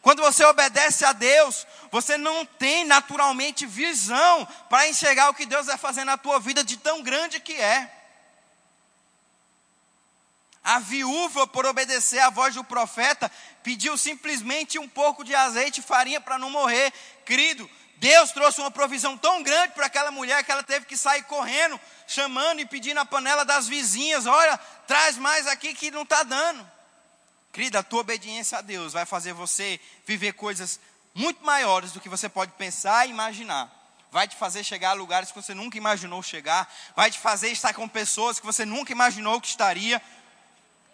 Quando você obedece a Deus, você não tem naturalmente visão para enxergar o que Deus vai fazer na tua vida de tão grande que é. A viúva, por obedecer à voz do profeta, pediu simplesmente um pouco de azeite e farinha para não morrer. Querido, Deus trouxe uma provisão tão grande para aquela mulher que ela teve que sair correndo, chamando e pedindo a panela das vizinhas: olha, traz mais aqui que não está dando. Querida, a tua obediência a Deus vai fazer você viver coisas muito maiores do que você pode pensar e imaginar. vai te fazer chegar a lugares que você nunca imaginou chegar, vai te fazer estar com pessoas que você nunca imaginou que estaria.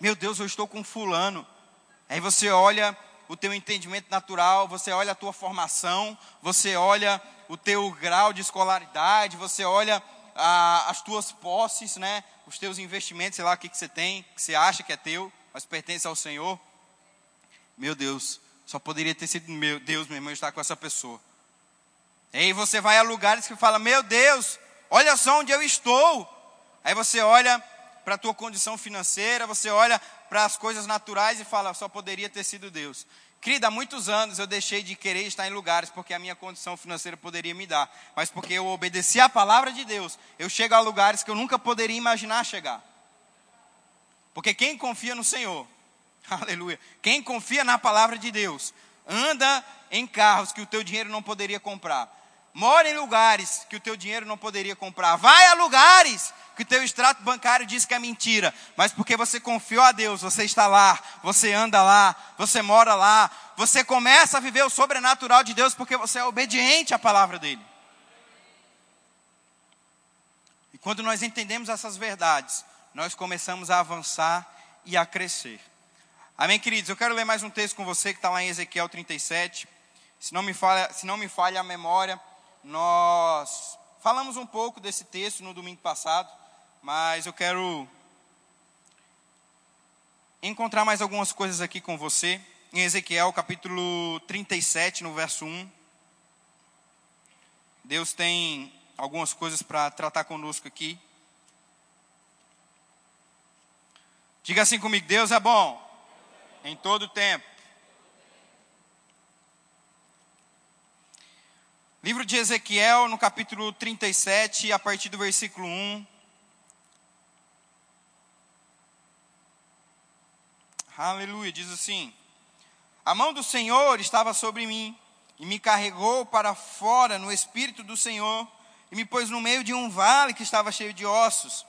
Meu Deus, eu estou com fulano. Aí você olha o teu entendimento natural, você olha a tua formação, você olha o teu grau de escolaridade, você olha a, as tuas posses, né? Os teus investimentos, sei lá o que, que você tem, que você acha que é teu, mas pertence ao Senhor. Meu Deus, só poderia ter sido meu Deus, meu irmão, estar com essa pessoa. E aí você vai a lugares que fala, meu Deus, olha só onde eu estou. Aí você olha para a tua condição financeira, você olha para as coisas naturais e fala, só poderia ter sido Deus. Querida, há muitos anos eu deixei de querer estar em lugares porque a minha condição financeira poderia me dar, mas porque eu obedeci a palavra de Deus, eu chego a lugares que eu nunca poderia imaginar chegar. Porque quem confia no Senhor, aleluia, quem confia na palavra de Deus, anda em carros que o teu dinheiro não poderia comprar, mora em lugares que o teu dinheiro não poderia comprar, vai a lugares que o teu extrato bancário diz que é mentira, mas porque você confiou a Deus, você está lá, você anda lá, você mora lá, você começa a viver o sobrenatural de Deus porque você é obediente à palavra dele. E quando nós entendemos essas verdades, nós começamos a avançar e a crescer. Amém, queridos? Eu quero ler mais um texto com você que está lá em Ezequiel 37. Se não me falha, se não me falha a memória, nós falamos um pouco desse texto no domingo passado mas eu quero encontrar mais algumas coisas aqui com você. Em Ezequiel capítulo 37, no verso 1. Deus tem algumas coisas para tratar conosco aqui. Diga assim comigo: Deus é bom em todo tempo. Livro de Ezequiel, no capítulo 37, a partir do versículo 1. Aleluia, diz assim: A mão do Senhor estava sobre mim e me carregou para fora no espírito do Senhor e me pôs no meio de um vale que estava cheio de ossos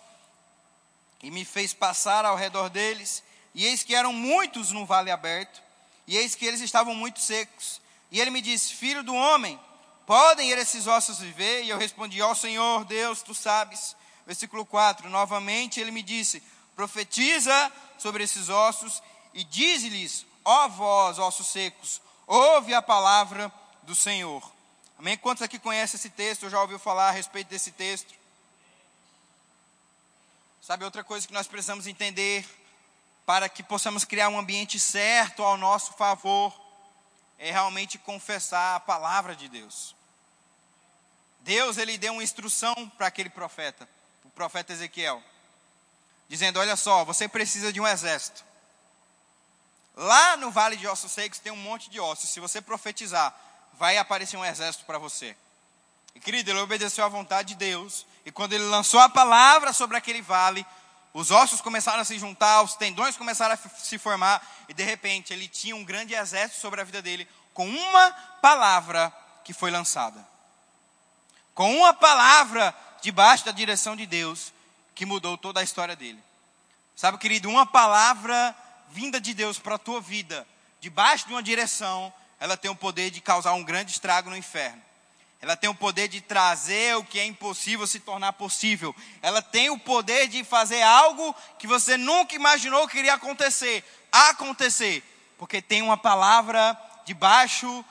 e me fez passar ao redor deles. E eis que eram muitos no vale aberto, e eis que eles estavam muito secos. E ele me disse: Filho do homem, podem esses ossos viver? E eu respondi: Ó oh, Senhor Deus, tu sabes. Versículo 4: Novamente ele me disse: Profetiza sobre esses ossos e diz-lhes: Ó vós, ossos secos, ouve a palavra do Senhor. Amém? Quantos aqui conhecem esse texto? Já ouviu falar a respeito desse texto? Sabe, outra coisa que nós precisamos entender para que possamos criar um ambiente certo ao nosso favor é realmente confessar a palavra de Deus. Deus, ele deu uma instrução para aquele profeta, o profeta Ezequiel, dizendo: Olha só, você precisa de um exército. Lá no Vale de Ossos Secos tem um monte de ossos. Se você profetizar, vai aparecer um exército para você. E querido, ele obedeceu à vontade de Deus. E quando ele lançou a palavra sobre aquele vale, os ossos começaram a se juntar, os tendões começaram a se formar. E de repente ele tinha um grande exército sobre a vida dele, com uma palavra que foi lançada. Com uma palavra debaixo da direção de Deus, que mudou toda a história dele. Sabe, querido, uma palavra vinda de Deus para a tua vida, debaixo de uma direção, ela tem o poder de causar um grande estrago no inferno. Ela tem o poder de trazer o que é impossível se tornar possível. Ela tem o poder de fazer algo que você nunca imaginou que iria acontecer, acontecer, porque tem uma palavra debaixo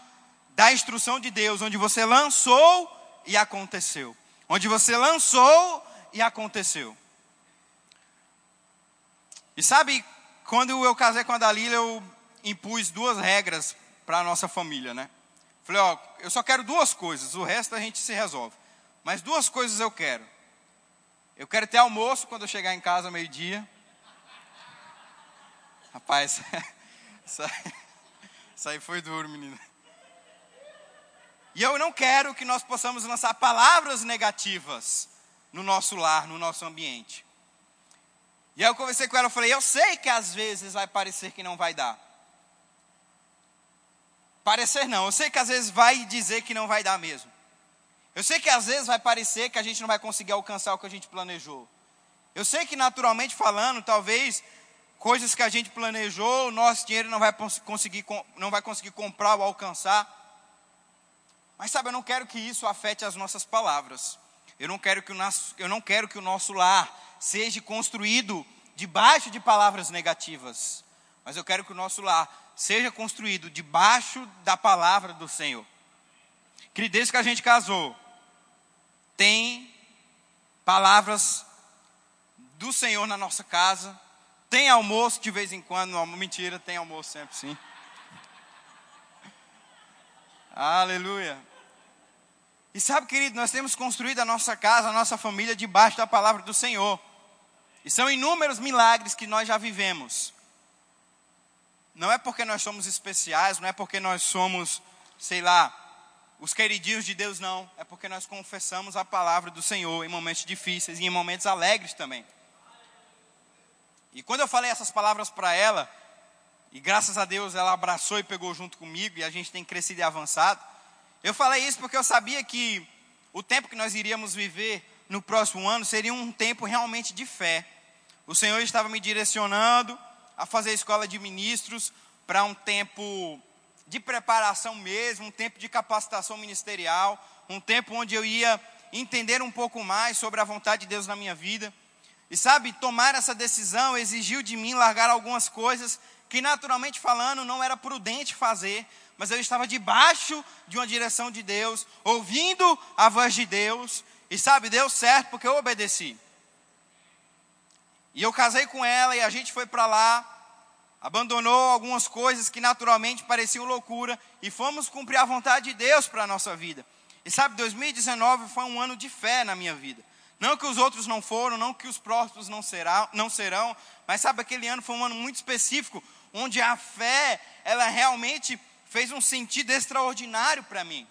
da instrução de Deus, onde você lançou e aconteceu. Onde você lançou e aconteceu. E sabe quando eu casei com a Dalila, eu impus duas regras para a nossa família, né? Falei, ó, eu só quero duas coisas, o resto a gente se resolve. Mas duas coisas eu quero. Eu quero ter almoço quando eu chegar em casa meio-dia. Rapaz, isso aí, foi duro, menina. E eu não quero que nós possamos lançar palavras negativas no nosso lar, no nosso ambiente. E aí eu conversei com ela, eu falei, eu sei que às vezes vai parecer que não vai dar. Parecer não, eu sei que às vezes vai dizer que não vai dar mesmo. Eu sei que às vezes vai parecer que a gente não vai conseguir alcançar o que a gente planejou. Eu sei que naturalmente falando, talvez coisas que a gente planejou, o nosso dinheiro não vai conseguir, não vai conseguir comprar ou alcançar. Mas sabe, eu não quero que isso afete as nossas palavras. Eu não quero que o nosso, eu não quero que o nosso lar seja construído debaixo de palavras negativas. Mas eu quero que o nosso lar seja construído debaixo da palavra do Senhor. Que desde que a gente casou, tem palavras do Senhor na nossa casa, tem almoço de vez em quando, não, mentira, tem almoço sempre sim. Aleluia. E sabe, querido, nós temos construído a nossa casa, a nossa família debaixo da palavra do Senhor. E são inúmeros milagres que nós já vivemos. Não é porque nós somos especiais, não é porque nós somos, sei lá, os queridinhos de Deus, não. É porque nós confessamos a palavra do Senhor em momentos difíceis e em momentos alegres também. E quando eu falei essas palavras para ela, e graças a Deus ela abraçou e pegou junto comigo, e a gente tem crescido e avançado, eu falei isso porque eu sabia que o tempo que nós iríamos viver no próximo ano seria um tempo realmente de fé. O Senhor estava me direcionando a fazer escola de ministros para um tempo de preparação mesmo, um tempo de capacitação ministerial, um tempo onde eu ia entender um pouco mais sobre a vontade de Deus na minha vida. E sabe, tomar essa decisão exigiu de mim largar algumas coisas que, naturalmente falando, não era prudente fazer, mas eu estava debaixo de uma direção de Deus, ouvindo a voz de Deus, e sabe, deu certo porque eu obedeci. E eu casei com ela e a gente foi para lá, abandonou algumas coisas que naturalmente pareciam loucura e fomos cumprir a vontade de Deus para a nossa vida. E sabe, 2019 foi um ano de fé na minha vida. Não que os outros não foram, não que os próximos não, será, não serão, mas sabe, aquele ano foi um ano muito específico, onde a fé, ela realmente fez um sentido extraordinário para mim.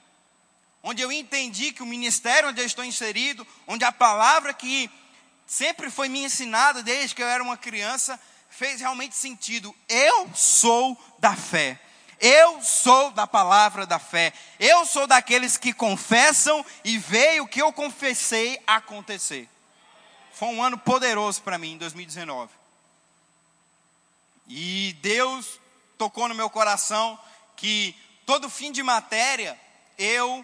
Onde eu entendi que o ministério onde eu estou inserido, onde a palavra que sempre foi me ensinada desde que eu era uma criança, fez realmente sentido. Eu sou da fé. Eu sou da palavra da fé. Eu sou daqueles que confessam e veio o que eu confessei acontecer. Foi um ano poderoso para mim em 2019. E Deus tocou no meu coração que todo fim de matéria eu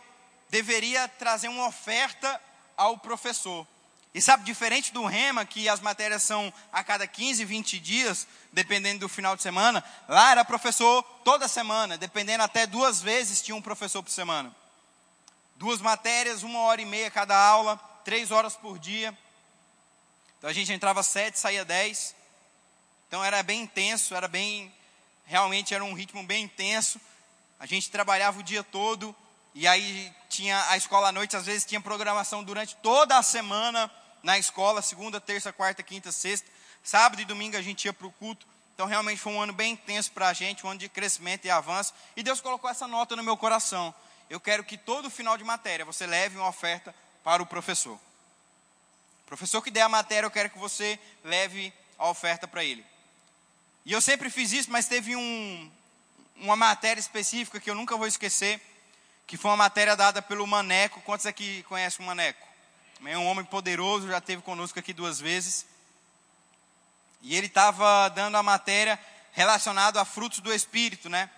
deveria trazer uma oferta ao professor. E sabe, diferente do Rema, que as matérias são a cada 15, 20 dias, dependendo do final de semana, lá era professor toda semana, dependendo até duas vezes tinha um professor por semana. Duas matérias, uma hora e meia cada aula, três horas por dia. Então a gente entrava sete, saía dez. Então era bem intenso, era bem, realmente era um ritmo bem intenso. A gente trabalhava o dia todo, e aí tinha a escola à noite, às vezes tinha programação durante toda a semana na escola, segunda, terça, quarta, quinta, sexta. Sábado e domingo a gente ia para o culto. Então realmente foi um ano bem intenso para a gente, um ano de crescimento e avanço. E Deus colocou essa nota no meu coração. Eu quero que todo final de matéria você leve uma oferta para o professor. Professor que der a matéria, eu quero que você leve a oferta para ele. E eu sempre fiz isso, mas teve um, uma matéria específica que eu nunca vou esquecer que foi uma matéria dada pelo Maneco. Quantos aqui conhecem o Maneco? É um homem poderoso, já esteve conosco aqui duas vezes. E ele estava dando a matéria relacionada a frutos do Espírito, né?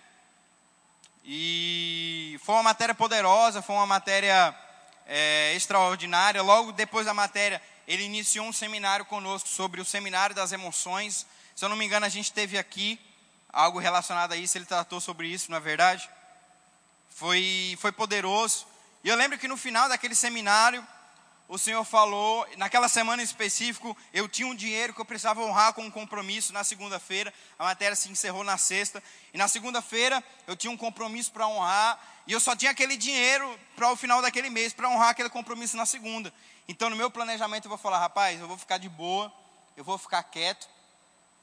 E foi uma matéria poderosa, foi uma matéria é, extraordinária. Logo depois da matéria, ele iniciou um seminário conosco sobre o seminário das emoções. Se eu não me engano, a gente teve aqui algo relacionado a isso, ele tratou sobre isso, não é verdade? foi, foi poderoso. E eu lembro que no final daquele seminário, o Senhor falou, naquela semana em específico, eu tinha um dinheiro que eu precisava honrar com um compromisso na segunda-feira, a matéria se encerrou na sexta, e na segunda-feira eu tinha um compromisso para honrar, e eu só tinha aquele dinheiro para o final daquele mês, para honrar aquele compromisso na segunda. Então no meu planejamento eu vou falar, rapaz, eu vou ficar de boa, eu vou ficar quieto,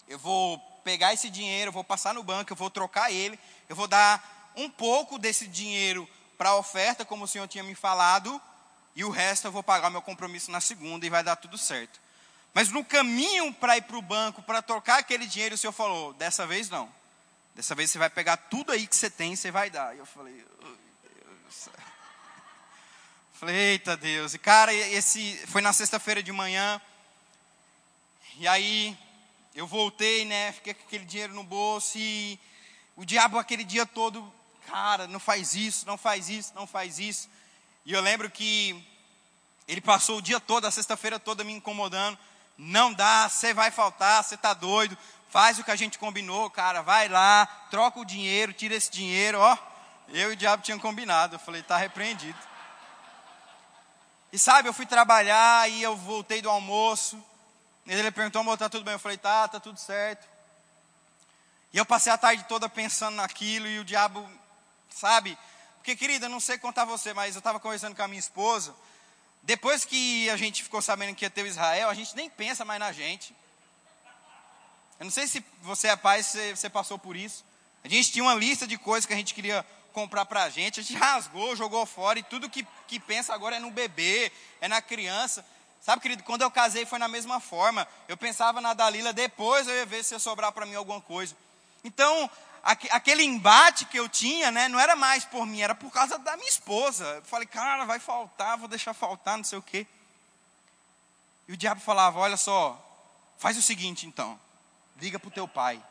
eu vou pegar esse dinheiro, eu vou passar no banco, eu vou trocar ele, eu vou dar um pouco desse dinheiro para a oferta, como o Senhor tinha me falado, e o resto eu vou pagar meu compromisso na segunda e vai dar tudo certo. Mas no caminho para ir para o banco, para trocar aquele dinheiro, o Senhor falou: dessa vez não. Dessa vez você vai pegar tudo aí que você tem e você vai dar. E eu falei: Deus. Falei, eita Deus. E cara, esse foi na sexta-feira de manhã. E aí eu voltei, né? Fiquei com aquele dinheiro no bolso e o diabo aquele dia todo cara, não faz isso, não faz isso, não faz isso. E eu lembro que ele passou o dia todo, a sexta-feira toda me incomodando. Não dá, você vai faltar, você tá doido. Faz o que a gente combinou, cara. Vai lá, troca o dinheiro, tira esse dinheiro, ó. Eu e o diabo tinham combinado. Eu falei, tá repreendido. E sabe, eu fui trabalhar e eu voltei do almoço. Ele perguntou, amor, tá tudo bem? Eu falei, tá, tá tudo certo. E eu passei a tarde toda pensando naquilo e o diabo, sabe? Porque, querida, não sei contar você, mas eu estava conversando com a minha esposa. Depois que a gente ficou sabendo que ia ter o Israel, a gente nem pensa mais na gente. Eu não sei se você é pai, se você passou por isso. A gente tinha uma lista de coisas que a gente queria comprar para a gente, a gente rasgou, jogou fora e tudo que, que pensa agora é no bebê, é na criança. Sabe, querido, quando eu casei foi na mesma forma. Eu pensava na Dalila, depois eu ia ver se ia sobrar para mim alguma coisa. Então, aquele embate que eu tinha, né, não era mais por mim, era por causa da minha esposa. Eu falei, cara, vai faltar, vou deixar faltar, não sei o quê. E o diabo falava: Olha só, faz o seguinte então, liga para o teu pai.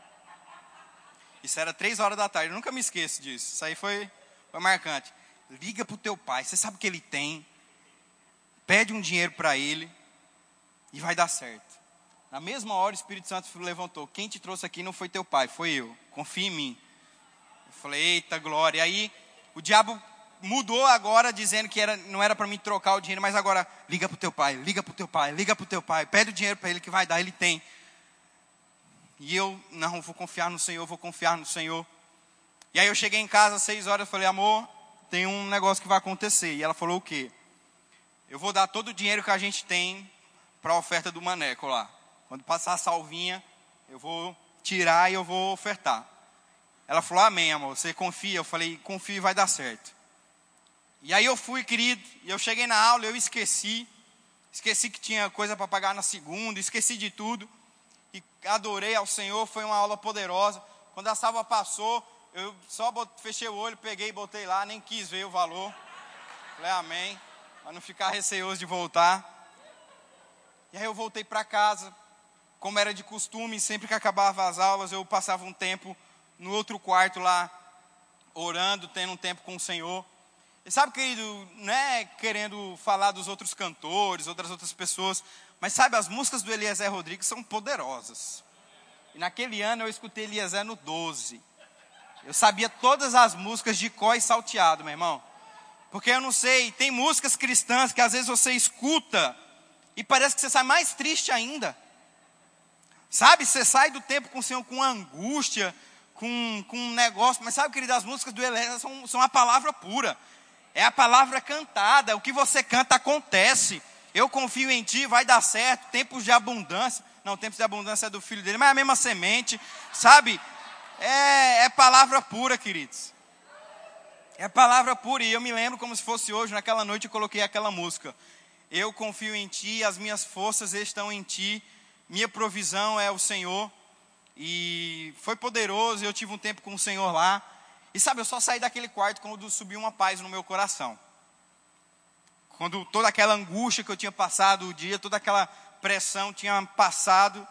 Isso era três horas da tarde, eu nunca me esqueço disso. Isso aí foi, foi marcante. Liga para o teu pai, você sabe o que ele tem, pede um dinheiro para ele e vai dar certo. Na mesma hora o Espírito Santo levantou. Quem te trouxe aqui não foi teu pai, foi eu. Confia em mim. Eu falei, eita glória. E aí o diabo mudou agora, dizendo que era, não era para mim trocar o dinheiro, mas agora liga para o teu pai, liga para o teu pai, liga para o teu pai, pede o dinheiro para ele que vai dar, ele tem. E eu, não, vou confiar no Senhor, vou confiar no Senhor. E aí eu cheguei em casa às seis horas, falei, amor, tem um negócio que vai acontecer. E ela falou o quê? Eu vou dar todo o dinheiro que a gente tem para a oferta do maneco lá. Quando passar a salvinha, eu vou tirar e eu vou ofertar. Ela falou, amém, amor, você confia? Eu falei, confio e vai dar certo. E aí eu fui, querido, e eu cheguei na aula, eu esqueci. Esqueci que tinha coisa para pagar na segunda, esqueci de tudo. E adorei ao Senhor, foi uma aula poderosa. Quando a salva passou, eu só fechei o olho, peguei e botei lá, nem quis ver o valor. Falei, amém, para não ficar receoso de voltar. E aí eu voltei para casa, como era de costume, sempre que acabava as aulas, eu passava um tempo no outro quarto lá, orando, tendo um tempo com o Senhor. E sabe, querido, não é querendo falar dos outros cantores, outras outras pessoas, mas sabe, as músicas do Eliezer Rodrigues são poderosas. E naquele ano eu escutei Eliezer no 12. Eu sabia todas as músicas de có e salteado, meu irmão. Porque eu não sei, tem músicas cristãs que às vezes você escuta e parece que você sai mais triste ainda. Sabe, você sai do tempo com o Senhor com angústia, com, com um negócio, mas sabe, querido, as músicas do Eliezer são, são a palavra pura. É a palavra cantada, o que você canta acontece. Eu confio em ti, vai dar certo. Tempos de abundância. Não, tempos de abundância é do filho dele, mas é a mesma semente, sabe? É, é palavra pura, queridos. É palavra pura. E eu me lembro como se fosse hoje, naquela noite eu coloquei aquela música. Eu confio em ti, as minhas forças estão em ti minha provisão é o Senhor. E foi poderoso, eu tive um tempo com o Senhor lá. E sabe, eu só saí daquele quarto quando subiu uma paz no meu coração. Quando toda aquela angústia que eu tinha passado o dia, toda aquela pressão tinha passado,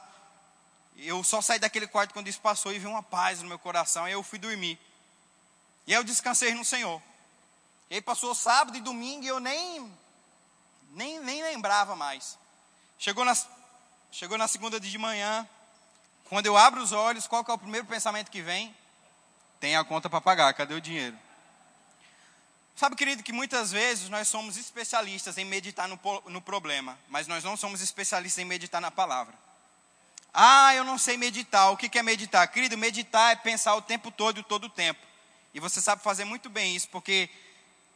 eu só saí daquele quarto quando isso passou e vi uma paz no meu coração. E eu fui dormir. E aí eu descansei no Senhor. E aí passou sábado e domingo e eu nem, nem, nem lembrava mais. Chegou nas Chegou na segunda de manhã, quando eu abro os olhos, qual é o primeiro pensamento que vem? Tem a conta para pagar, cadê o dinheiro? Sabe, querido, que muitas vezes nós somos especialistas em meditar no, no problema, mas nós não somos especialistas em meditar na palavra. Ah, eu não sei meditar. O que é meditar? Querido, meditar é pensar o tempo todo e todo o tempo. E você sabe fazer muito bem isso, porque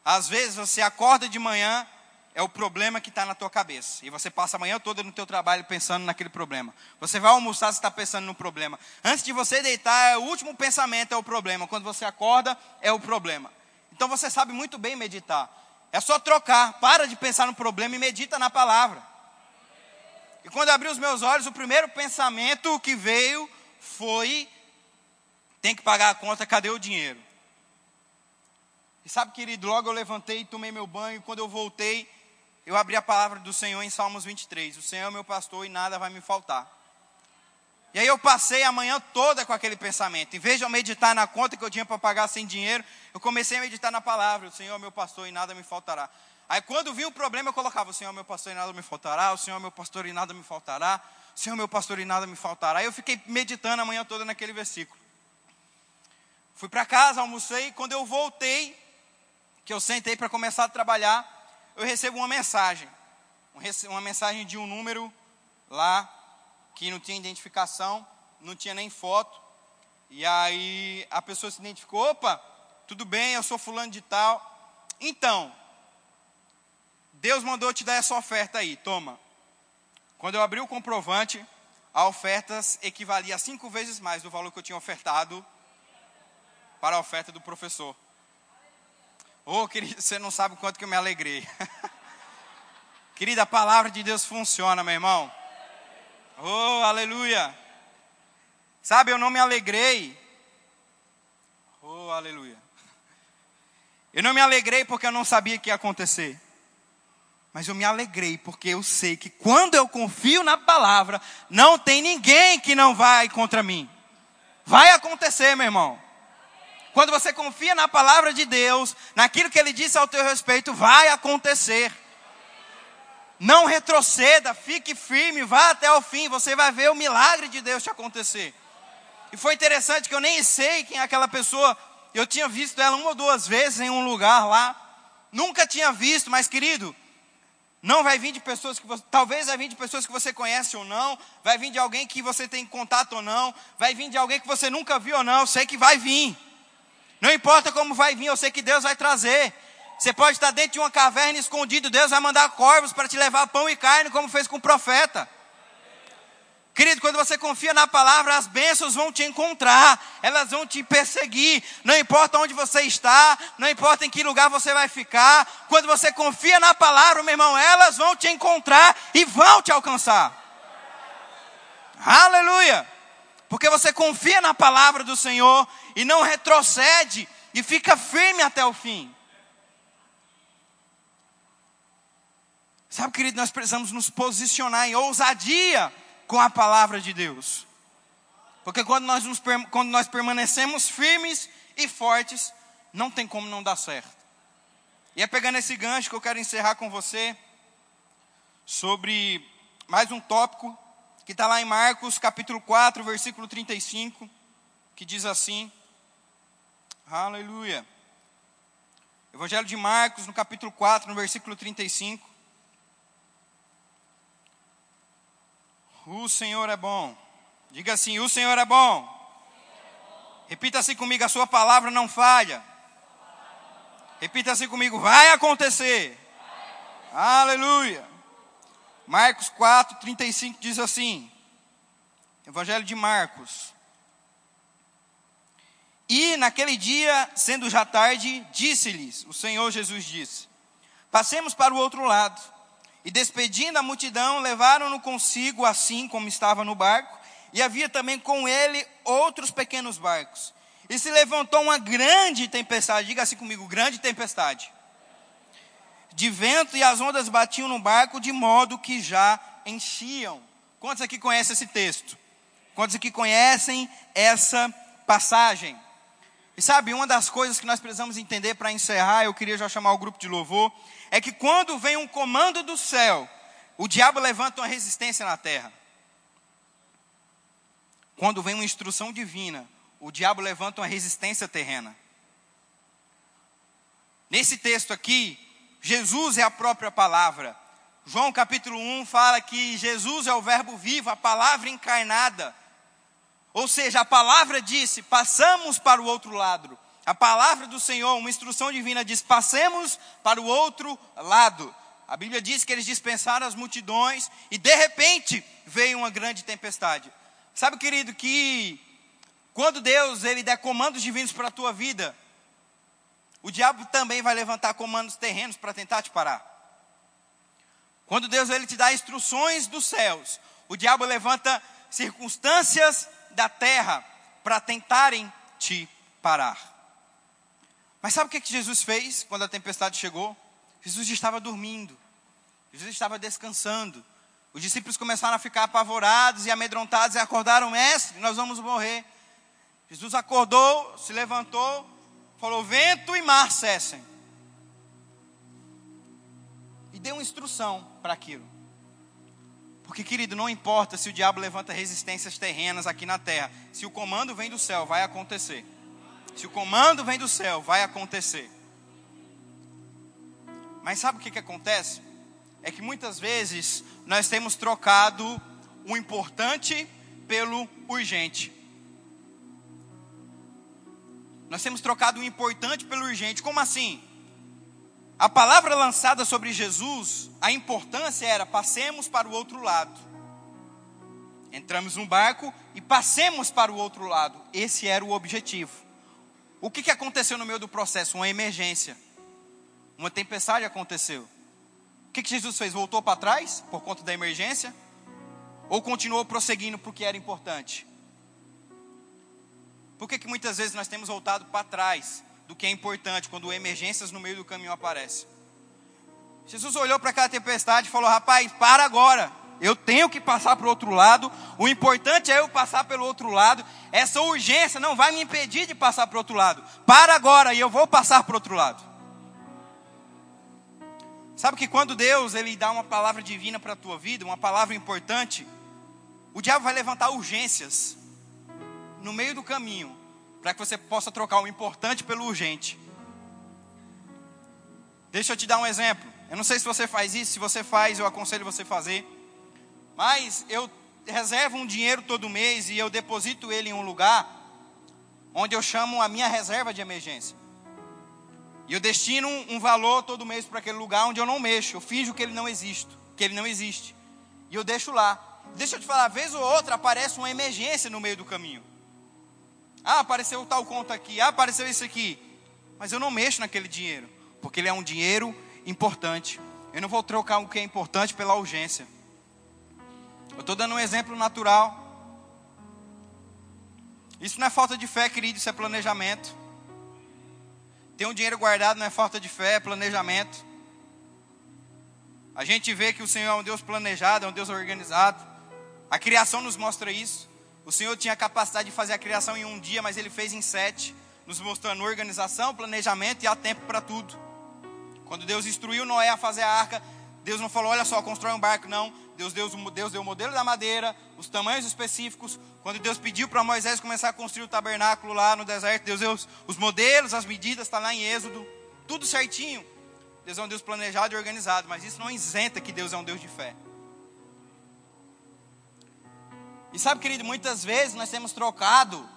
às vezes você acorda de manhã é o problema que está na tua cabeça. E você passa a manhã toda no teu trabalho pensando naquele problema. Você vai almoçar, você está pensando no problema. Antes de você deitar, é o último pensamento é o problema. Quando você acorda, é o problema. Então você sabe muito bem meditar. É só trocar. Para de pensar no problema e medita na palavra. E quando abri os meus olhos, o primeiro pensamento que veio foi: tem que pagar a conta, cadê o dinheiro? E sabe, querido, logo eu levantei, tomei meu banho, quando eu voltei, eu abri a palavra do Senhor em Salmos 23. O Senhor é meu pastor e nada vai me faltar. E aí eu passei a manhã toda com aquele pensamento. Em vez de eu meditar na conta que eu tinha para pagar sem dinheiro, eu comecei a meditar na palavra. O Senhor é meu pastor e nada me faltará. Aí quando vinha o problema, eu colocava: O Senhor é meu pastor e nada me faltará. O Senhor é meu pastor e nada me faltará. O Senhor é meu pastor e nada me faltará. Aí eu fiquei meditando a manhã toda naquele versículo. Fui para casa, almocei. Quando eu voltei, que eu sentei para começar a trabalhar, eu recebo uma mensagem. Uma mensagem de um número lá que não tinha identificação, não tinha nem foto. E aí a pessoa se identificou: opa, tudo bem, eu sou fulano de tal. Então, Deus mandou te dar essa oferta aí, toma. Quando eu abri o comprovante, a oferta equivalia a cinco vezes mais do valor que eu tinha ofertado para a oferta do professor. Oh, querido, você não sabe o quanto que eu me alegrei. Querida, a palavra de Deus funciona, meu irmão. Oh, aleluia. Sabe, eu não me alegrei. Oh, aleluia. Eu não me alegrei porque eu não sabia que ia acontecer. Mas eu me alegrei porque eu sei que quando eu confio na palavra, não tem ninguém que não vai contra mim. Vai acontecer, meu irmão. Quando você confia na palavra de Deus, naquilo que ele disse ao teu respeito, vai acontecer. Não retroceda, fique firme, vá até o fim, você vai ver o milagre de Deus te acontecer. E foi interessante que eu nem sei quem é aquela pessoa, eu tinha visto ela uma ou duas vezes em um lugar lá, nunca tinha visto, mas querido, não vai vir de pessoas que você, talvez vai vir de pessoas que você conhece ou não, vai vir de alguém que você tem contato ou não, vai vir de alguém que você nunca viu ou não, sei que vai vir. Não importa como vai vir, eu sei que Deus vai trazer. Você pode estar dentro de uma caverna escondido, Deus vai mandar corvos para te levar pão e carne, como fez com o profeta. Querido, quando você confia na palavra, as bênçãos vão te encontrar, elas vão te perseguir. Não importa onde você está, não importa em que lugar você vai ficar. Quando você confia na palavra, meu irmão, elas vão te encontrar e vão te alcançar. Aleluia! Porque você confia na palavra do Senhor e não retrocede e fica firme até o fim. Sabe, querido, nós precisamos nos posicionar em ousadia com a palavra de Deus. Porque quando nós, nos, quando nós permanecemos firmes e fortes, não tem como não dar certo. E é pegando esse gancho que eu quero encerrar com você sobre mais um tópico que está lá em Marcos capítulo 4, versículo 35, que diz assim: Aleluia. Evangelho de Marcos, no capítulo 4, no versículo 35. O Senhor é bom. Diga assim: O Senhor é bom. Repita assim comigo: A Sua palavra não falha. Repita assim comigo: Vai acontecer. Aleluia. Marcos 4, 35 diz assim: Evangelho de Marcos. E naquele dia, sendo já tarde, disse-lhes: O Senhor Jesus disse: Passemos para o outro lado. E despedindo a multidão, levaram-no consigo, assim como estava no barco, e havia também com ele outros pequenos barcos. E se levantou uma grande tempestade, diga assim comigo: grande tempestade. De vento e as ondas batiam no barco de modo que já enchiam. Quantos aqui conhecem esse texto? Quantos aqui conhecem essa passagem? E sabe, uma das coisas que nós precisamos entender para encerrar, eu queria já chamar o grupo de louvor, é que quando vem um comando do céu, o diabo levanta uma resistência na terra. Quando vem uma instrução divina, o diabo levanta uma resistência terrena. Nesse texto aqui, Jesus é a própria palavra. João capítulo 1 fala que Jesus é o Verbo vivo, a palavra encarnada. Ou seja, a palavra disse: passamos para o outro lado. A palavra do Senhor, uma instrução divina, diz: passemos para o outro lado. A Bíblia diz que eles dispensaram as multidões e de repente veio uma grande tempestade. Sabe, querido, que quando Deus ele der comandos divinos para a tua vida, o diabo também vai levantar comandos terrenos para tentar te parar. Quando Deus ele te dá instruções dos céus, o diabo levanta circunstâncias da terra para tentarem te parar. Mas sabe o que, que Jesus fez quando a tempestade chegou? Jesus estava dormindo, Jesus estava descansando. Os discípulos começaram a ficar apavorados e amedrontados e acordaram, mestre, nós vamos morrer. Jesus acordou, se levantou, falou: vento e mar cessem. E deu uma instrução para aquilo. Porque, querido, não importa se o diabo levanta resistências terrenas aqui na terra, se o comando vem do céu, vai acontecer. Se o comando vem do céu, vai acontecer. Mas sabe o que, que acontece? É que muitas vezes nós temos trocado o importante pelo urgente. Nós temos trocado o importante pelo urgente. Como assim? A palavra lançada sobre Jesus, a importância era: passemos para o outro lado. Entramos num barco e passemos para o outro lado. Esse era o objetivo. O que, que aconteceu no meio do processo? Uma emergência. Uma tempestade aconteceu. O que, que Jesus fez? Voltou para trás por conta da emergência? Ou continuou prosseguindo porque era importante? Por que, que muitas vezes nós temos voltado para trás do que é importante quando emergências no meio do caminho aparecem? Jesus olhou para aquela tempestade e falou: Rapaz, para agora. Eu tenho que passar para o outro lado. O importante é eu passar pelo outro lado. Essa urgência não vai me impedir de passar para o outro lado. Para agora e eu vou passar para o outro lado. Sabe que quando Deus ele dá uma palavra divina para a tua vida, uma palavra importante, o diabo vai levantar urgências no meio do caminho para que você possa trocar o importante pelo urgente. Deixa eu te dar um exemplo. Eu não sei se você faz isso, se você faz, eu aconselho você a fazer. Mas eu reservo um dinheiro todo mês e eu deposito ele em um lugar onde eu chamo a minha reserva de emergência. E eu destino um valor todo mês para aquele lugar onde eu não mexo. Eu finjo que ele não existe, que ele não existe. E eu deixo lá. Deixa eu te falar, vez ou outra aparece uma emergência no meio do caminho. Ah, apareceu tal conta aqui, ah, apareceu isso aqui. Mas eu não mexo naquele dinheiro, porque ele é um dinheiro importante. Eu não vou trocar o que é importante pela urgência. Eu estou dando um exemplo natural. Isso não é falta de fé, querido, isso é planejamento. Ter um dinheiro guardado não é falta de fé, é planejamento. A gente vê que o Senhor é um Deus planejado, é um Deus organizado. A criação nos mostra isso. O Senhor tinha a capacidade de fazer a criação em um dia, mas Ele fez em sete, nos mostrando organização, planejamento e há tempo para tudo. Quando Deus instruiu Noé a fazer a arca, Deus não falou, olha só, constrói um barco, não. Deus deu, Deus deu o modelo da madeira, os tamanhos específicos. Quando Deus pediu para Moisés começar a construir o tabernáculo lá no deserto, Deus deu os, os modelos, as medidas, está lá em Êxodo, tudo certinho. Deus é um Deus planejado e organizado, mas isso não isenta que Deus é um Deus de fé. E sabe, querido, muitas vezes nós temos trocado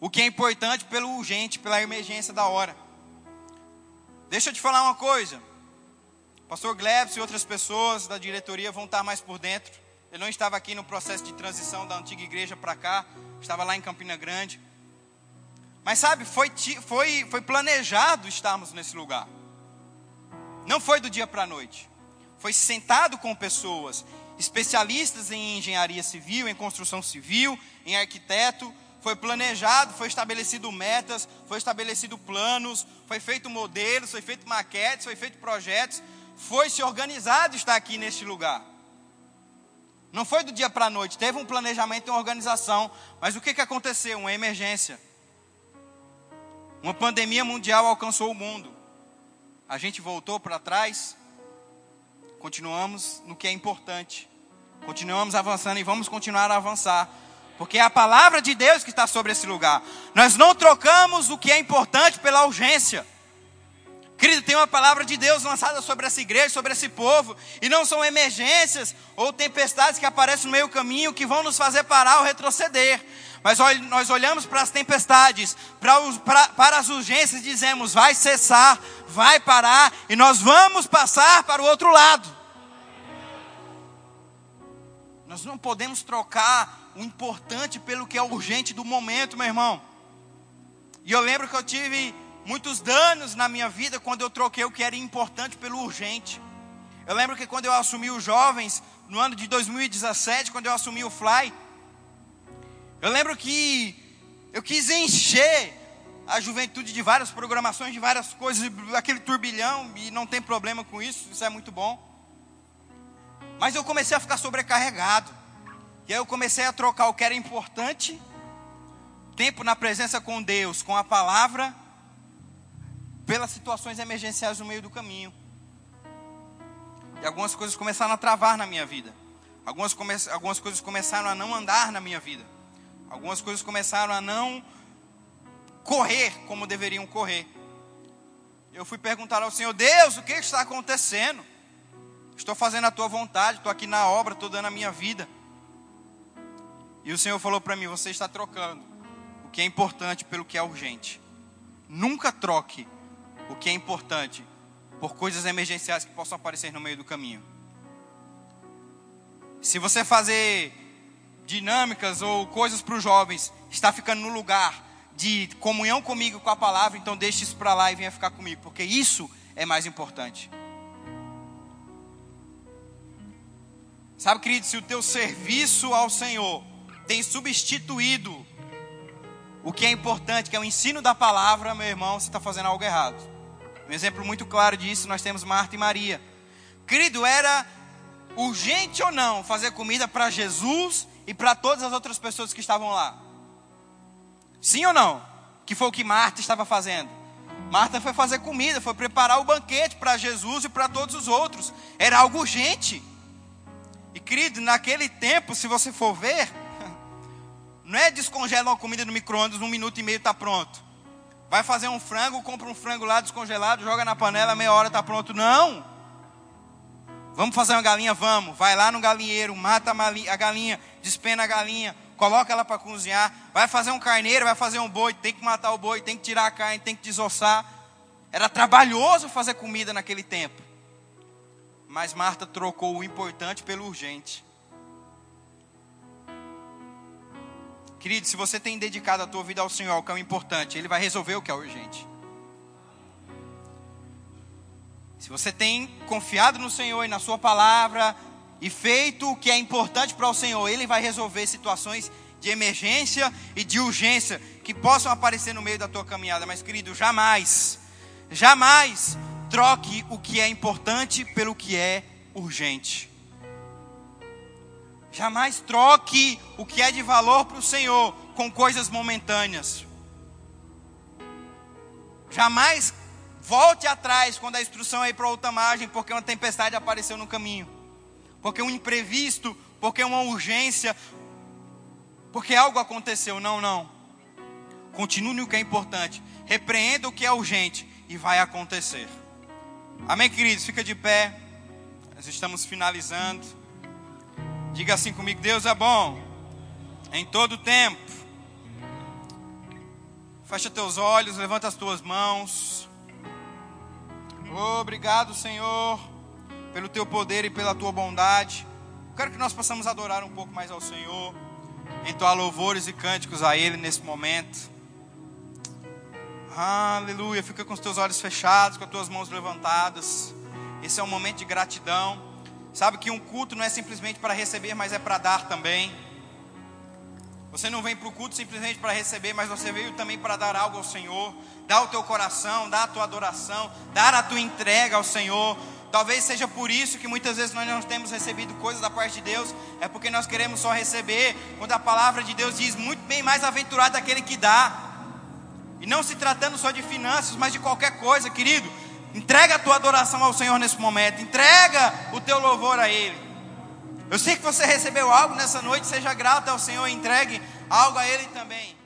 o que é importante pelo urgente, pela emergência da hora. Deixa eu te falar uma coisa. Pastor Glebs e outras pessoas da diretoria vão estar mais por dentro. Ele não estava aqui no processo de transição da antiga igreja para cá, estava lá em Campina Grande. Mas sabe, foi, foi, foi planejado estarmos nesse lugar. Não foi do dia para a noite. Foi sentado com pessoas, especialistas em engenharia civil, em construção civil, em arquiteto. Foi planejado, foi estabelecido metas, foi estabelecido planos, foi feito modelos, foi feito maquetes, foi feito projetos foi se organizado estar aqui neste lugar. Não foi do dia para a noite, teve um planejamento e uma organização, mas o que, que aconteceu? Uma emergência. Uma pandemia mundial alcançou o mundo. A gente voltou para trás, continuamos no que é importante, continuamos avançando e vamos continuar a avançar, porque é a palavra de Deus que está sobre esse lugar. Nós não trocamos o que é importante pela urgência. Querido, tem uma palavra de Deus lançada sobre essa igreja, sobre esse povo, e não são emergências ou tempestades que aparecem no meio caminho que vão nos fazer parar ou retroceder. Mas nós olhamos para as tempestades, para, os, para, para as urgências e dizemos: vai cessar, vai parar, e nós vamos passar para o outro lado. Nós não podemos trocar o importante pelo que é urgente do momento, meu irmão. E eu lembro que eu tive muitos danos na minha vida quando eu troquei o que era importante pelo urgente. Eu lembro que quando eu assumi os jovens, no ano de 2017, quando eu assumi o Fly, eu lembro que eu quis encher a juventude de várias programações, de várias coisas, aquele turbilhão, e não tem problema com isso, isso é muito bom. Mas eu comecei a ficar sobrecarregado. E aí eu comecei a trocar o que era importante, tempo na presença com Deus, com a palavra, pelas situações emergenciais no meio do caminho. E algumas coisas começaram a travar na minha vida. Algumas, come algumas coisas começaram a não andar na minha vida. Algumas coisas começaram a não correr como deveriam correr. Eu fui perguntar ao Senhor, Deus, o que está acontecendo? Estou fazendo a tua vontade, estou aqui na obra, estou dando a minha vida. E o Senhor falou para mim: você está trocando o que é importante pelo que é urgente. Nunca troque o que é importante por coisas emergenciais que possam aparecer no meio do caminho. Se você fazer dinâmicas ou coisas para os jovens, está ficando no lugar de comunhão comigo com a palavra, então deixe isso para lá e venha ficar comigo, porque isso é mais importante. Sabe, querido, se o teu serviço ao Senhor tem substituído o que é importante, que é o ensino da palavra, meu irmão, você está fazendo algo errado. Um exemplo muito claro disso, nós temos Marta e Maria. Querido, era urgente ou não fazer comida para Jesus e para todas as outras pessoas que estavam lá? Sim ou não? Que foi o que Marta estava fazendo. Marta foi fazer comida, foi preparar o banquete para Jesus e para todos os outros. Era algo urgente. E querido, naquele tempo, se você for ver, não é descongelar uma comida no micro-ondas, um minuto e meio está pronto. Vai fazer um frango, compra um frango lá descongelado, joga na panela, meia hora está pronto. Não. Vamos fazer uma galinha? Vamos. Vai lá no galinheiro, mata a galinha, despena a galinha, coloca ela para cozinhar. Vai fazer um carneiro, vai fazer um boi, tem que matar o boi, tem que tirar a carne, tem que desossar. Era trabalhoso fazer comida naquele tempo. Mas Marta trocou o importante pelo urgente. Querido, se você tem dedicado a tua vida ao Senhor, o que é o importante, Ele vai resolver o que é urgente. Se você tem confiado no Senhor e na Sua palavra e feito o que é importante para o Senhor, Ele vai resolver situações de emergência e de urgência que possam aparecer no meio da tua caminhada. Mas, querido, jamais, jamais troque o que é importante pelo que é urgente. Jamais troque o que é de valor para o Senhor com coisas momentâneas. Jamais volte atrás quando a instrução é ir para outra margem, porque uma tempestade apareceu no caminho, porque um imprevisto, porque uma urgência, porque algo aconteceu. Não, não. Continue no que é importante, repreenda o que é urgente e vai acontecer. Amém, queridos? Fica de pé. Nós estamos finalizando. Diga assim comigo: Deus é bom em todo tempo. Fecha teus olhos, levanta as tuas mãos. Obrigado, Senhor, pelo teu poder e pela tua bondade. Quero que nós possamos adorar um pouco mais ao Senhor, entoar louvores e cânticos a Ele nesse momento. Aleluia. Fica com os teus olhos fechados, com as tuas mãos levantadas. Esse é um momento de gratidão. Sabe que um culto não é simplesmente para receber, mas é para dar também. Você não vem para o culto simplesmente para receber, mas você veio também para dar algo ao Senhor. Dar o teu coração, dar a tua adoração, dar a tua entrega ao Senhor. Talvez seja por isso que muitas vezes nós não temos recebido coisas da parte de Deus, é porque nós queremos só receber, quando a palavra de Deus diz muito bem mais aventurado aquele que dá. E não se tratando só de finanças, mas de qualquer coisa, querido. Entrega a tua adoração ao Senhor nesse momento. Entrega o teu louvor a Ele. Eu sei que você recebeu algo nessa noite. Seja grato ao Senhor. Entregue algo a Ele também.